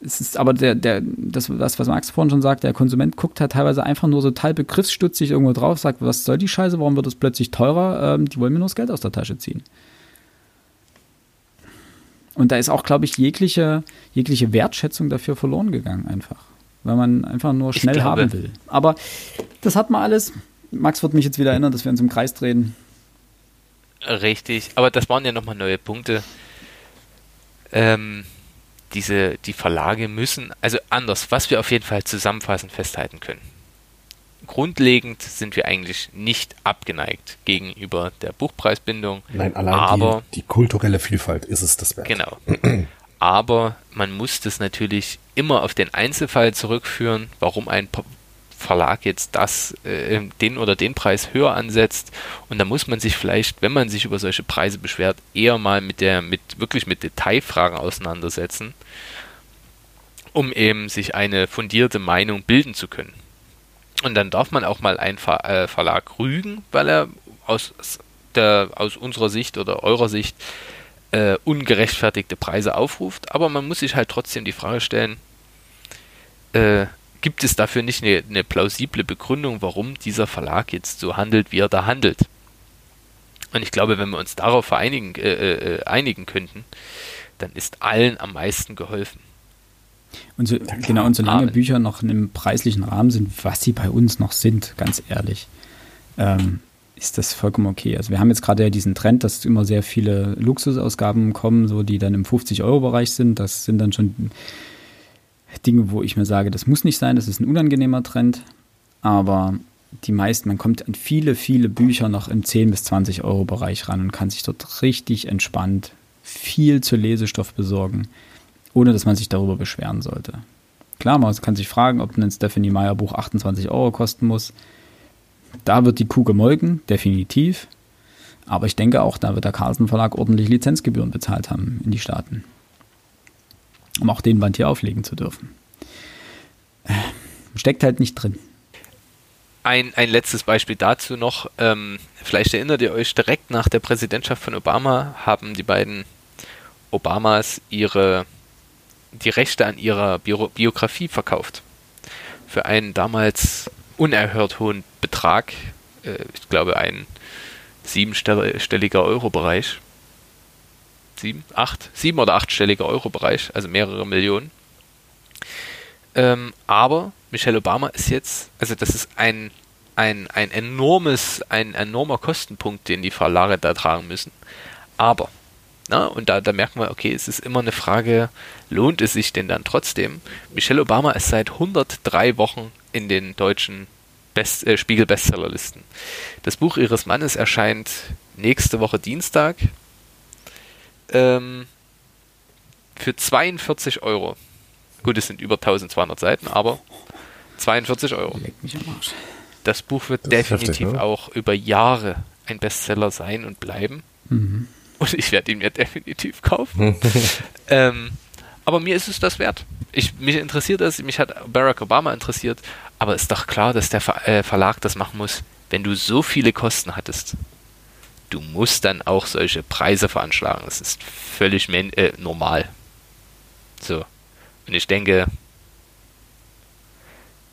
Es ist aber der, der, das, das, was Max vorhin schon sagt, der Konsument guckt halt teilweise einfach nur so total begriffsstutzig irgendwo drauf, sagt, was soll die Scheiße, warum wird es plötzlich teurer? Ähm, die wollen mir nur das Geld aus der Tasche ziehen. Und da ist auch, glaube ich, jegliche, jegliche Wertschätzung dafür verloren gegangen, einfach. Weil man einfach nur schnell haben will. Aber das hat man alles. Max wird mich jetzt wieder erinnern, dass wir uns im Kreis drehen. Richtig, aber das waren ja nochmal neue Punkte. Ähm, diese, die Verlage müssen, also anders, was wir auf jeden Fall zusammenfassend festhalten können. grundlegend sind wir eigentlich nicht abgeneigt gegenüber der Buchpreisbindung. Nein, allein aber, die, die kulturelle Vielfalt ist es das wert. Genau. aber man muss das natürlich immer auf den Einzelfall zurückführen, warum ein Verlag jetzt das, äh, den oder den Preis höher ansetzt. Und da muss man sich vielleicht, wenn man sich über solche Preise beschwert, eher mal mit der, mit wirklich mit Detailfragen auseinandersetzen, um eben sich eine fundierte Meinung bilden zu können. Und dann darf man auch mal einen Ver äh, Verlag rügen, weil er aus, der, aus unserer Sicht oder eurer Sicht äh, ungerechtfertigte Preise aufruft. Aber man muss sich halt trotzdem die Frage stellen, äh, gibt es dafür nicht eine, eine, plausible Begründung, warum dieser Verlag jetzt so handelt, wie er da handelt? Und ich glaube, wenn wir uns darauf vereinigen, äh, äh, einigen könnten, dann ist allen am meisten geholfen. Und so, genau, und solange Amen. Bücher noch in einem preislichen Rahmen sind, was sie bei uns noch sind, ganz ehrlich, ähm, ist das vollkommen okay. Also wir haben jetzt gerade ja diesen Trend, dass immer sehr viele Luxusausgaben kommen, so die dann im 50-Euro-Bereich sind. Das sind dann schon Dinge, wo ich mir sage, das muss nicht sein, das ist ein unangenehmer Trend. Aber die meisten, man kommt an viele, viele Bücher noch im 10 bis 20 Euro Bereich ran und kann sich dort richtig entspannt viel zu Lesestoff besorgen ohne dass man sich darüber beschweren sollte. Klar, man kann sich fragen, ob ein Stephanie Meyer Buch 28 Euro kosten muss. Da wird die Kuh gemolken, definitiv. Aber ich denke auch, da wird der Carlsen Verlag ordentlich Lizenzgebühren bezahlt haben in die Staaten. Um auch den Band hier auflegen zu dürfen. Äh, steckt halt nicht drin. Ein, ein letztes Beispiel dazu noch. Ähm, vielleicht erinnert ihr euch, direkt nach der Präsidentschaft von Obama haben die beiden Obamas ihre die Rechte an ihrer Bio Biografie verkauft. Für einen damals unerhört hohen Betrag, äh, ich glaube ein siebenstelliger Euro-Bereich. Sieben, acht, sieben oder achtstelliger Euro-Bereich, also mehrere Millionen. Ähm, aber Michelle Obama ist jetzt, also das ist ein, ein, ein enormes, ein enormer Kostenpunkt, den die Verlage da tragen müssen. Aber na, und da, da merken wir, okay, es ist immer eine Frage, lohnt es sich denn dann trotzdem? Michelle Obama ist seit 103 Wochen in den deutschen Best, äh, Spiegel-Bestsellerlisten. Das Buch ihres Mannes erscheint nächste Woche Dienstag ähm, für 42 Euro. Gut, es sind über 1200 Seiten, aber 42 Euro. Das Buch wird das definitiv heftig, ne? auch über Jahre ein Bestseller sein und bleiben. Mhm. Und ich werde ihn mir definitiv kaufen. ähm, aber mir ist es das wert. Ich, mich interessiert das, mich hat Barack Obama interessiert, aber ist doch klar, dass der Ver äh, Verlag das machen muss, wenn du so viele Kosten hattest. Du musst dann auch solche Preise veranschlagen. Das ist völlig äh, normal. So. Und ich denke,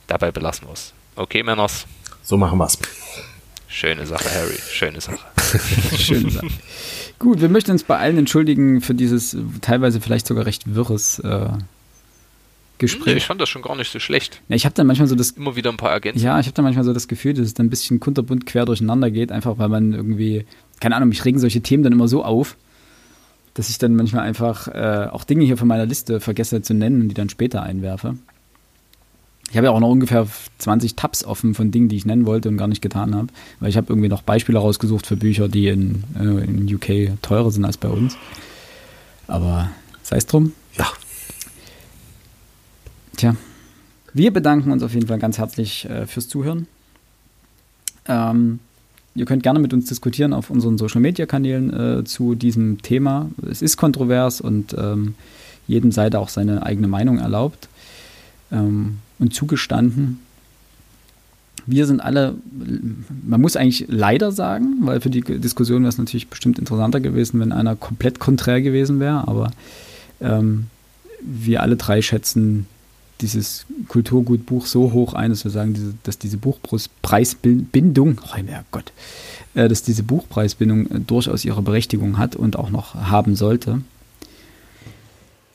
dabei belassen wir es. Okay, Männers? So machen wir es. Schöne Sache, Harry. Schöne Sache. Schöne Sache. Gut, wir möchten uns bei allen entschuldigen für dieses teilweise vielleicht sogar recht wirres äh, Gespräch. Nee, ich fand das schon gar nicht so schlecht. Ja, ich habe dann manchmal so das immer wieder ein paar Ergänzungen. Ja, ich habe dann manchmal so das Gefühl, dass es dann ein bisschen kunterbunt quer durcheinander geht, einfach weil man irgendwie keine Ahnung, mich regen solche Themen dann immer so auf, dass ich dann manchmal einfach äh, auch Dinge hier von meiner Liste vergesse zu nennen und die dann später einwerfe. Ich habe ja auch noch ungefähr 20 Tabs offen von Dingen, die ich nennen wollte und gar nicht getan habe. Weil ich habe irgendwie noch Beispiele rausgesucht für Bücher, die in, äh, in UK teurer sind als bei uns. Aber sei es drum. Ja. Tja. Wir bedanken uns auf jeden Fall ganz herzlich äh, fürs Zuhören. Ähm, ihr könnt gerne mit uns diskutieren auf unseren Social Media Kanälen äh, zu diesem Thema. Es ist kontrovers und ähm, jedem sei da auch seine eigene Meinung erlaubt. Ähm, und zugestanden, wir sind alle, man muss eigentlich leider sagen, weil für die Diskussion wäre es natürlich bestimmt interessanter gewesen, wenn einer komplett konträr gewesen wäre, aber ähm, wir alle drei schätzen dieses Kulturgutbuch so hoch ein, dass wir sagen, dass diese Buchpreisbindung, oh mein Gott, äh, dass diese Buchpreisbindung äh, durchaus ihre Berechtigung hat und auch noch haben sollte.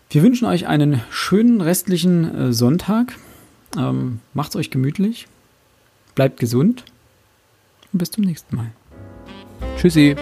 Wir wünschen euch einen schönen restlichen äh, Sonntag. Ähm, macht's euch gemütlich, bleibt gesund und bis zum nächsten Mal. Tschüssi.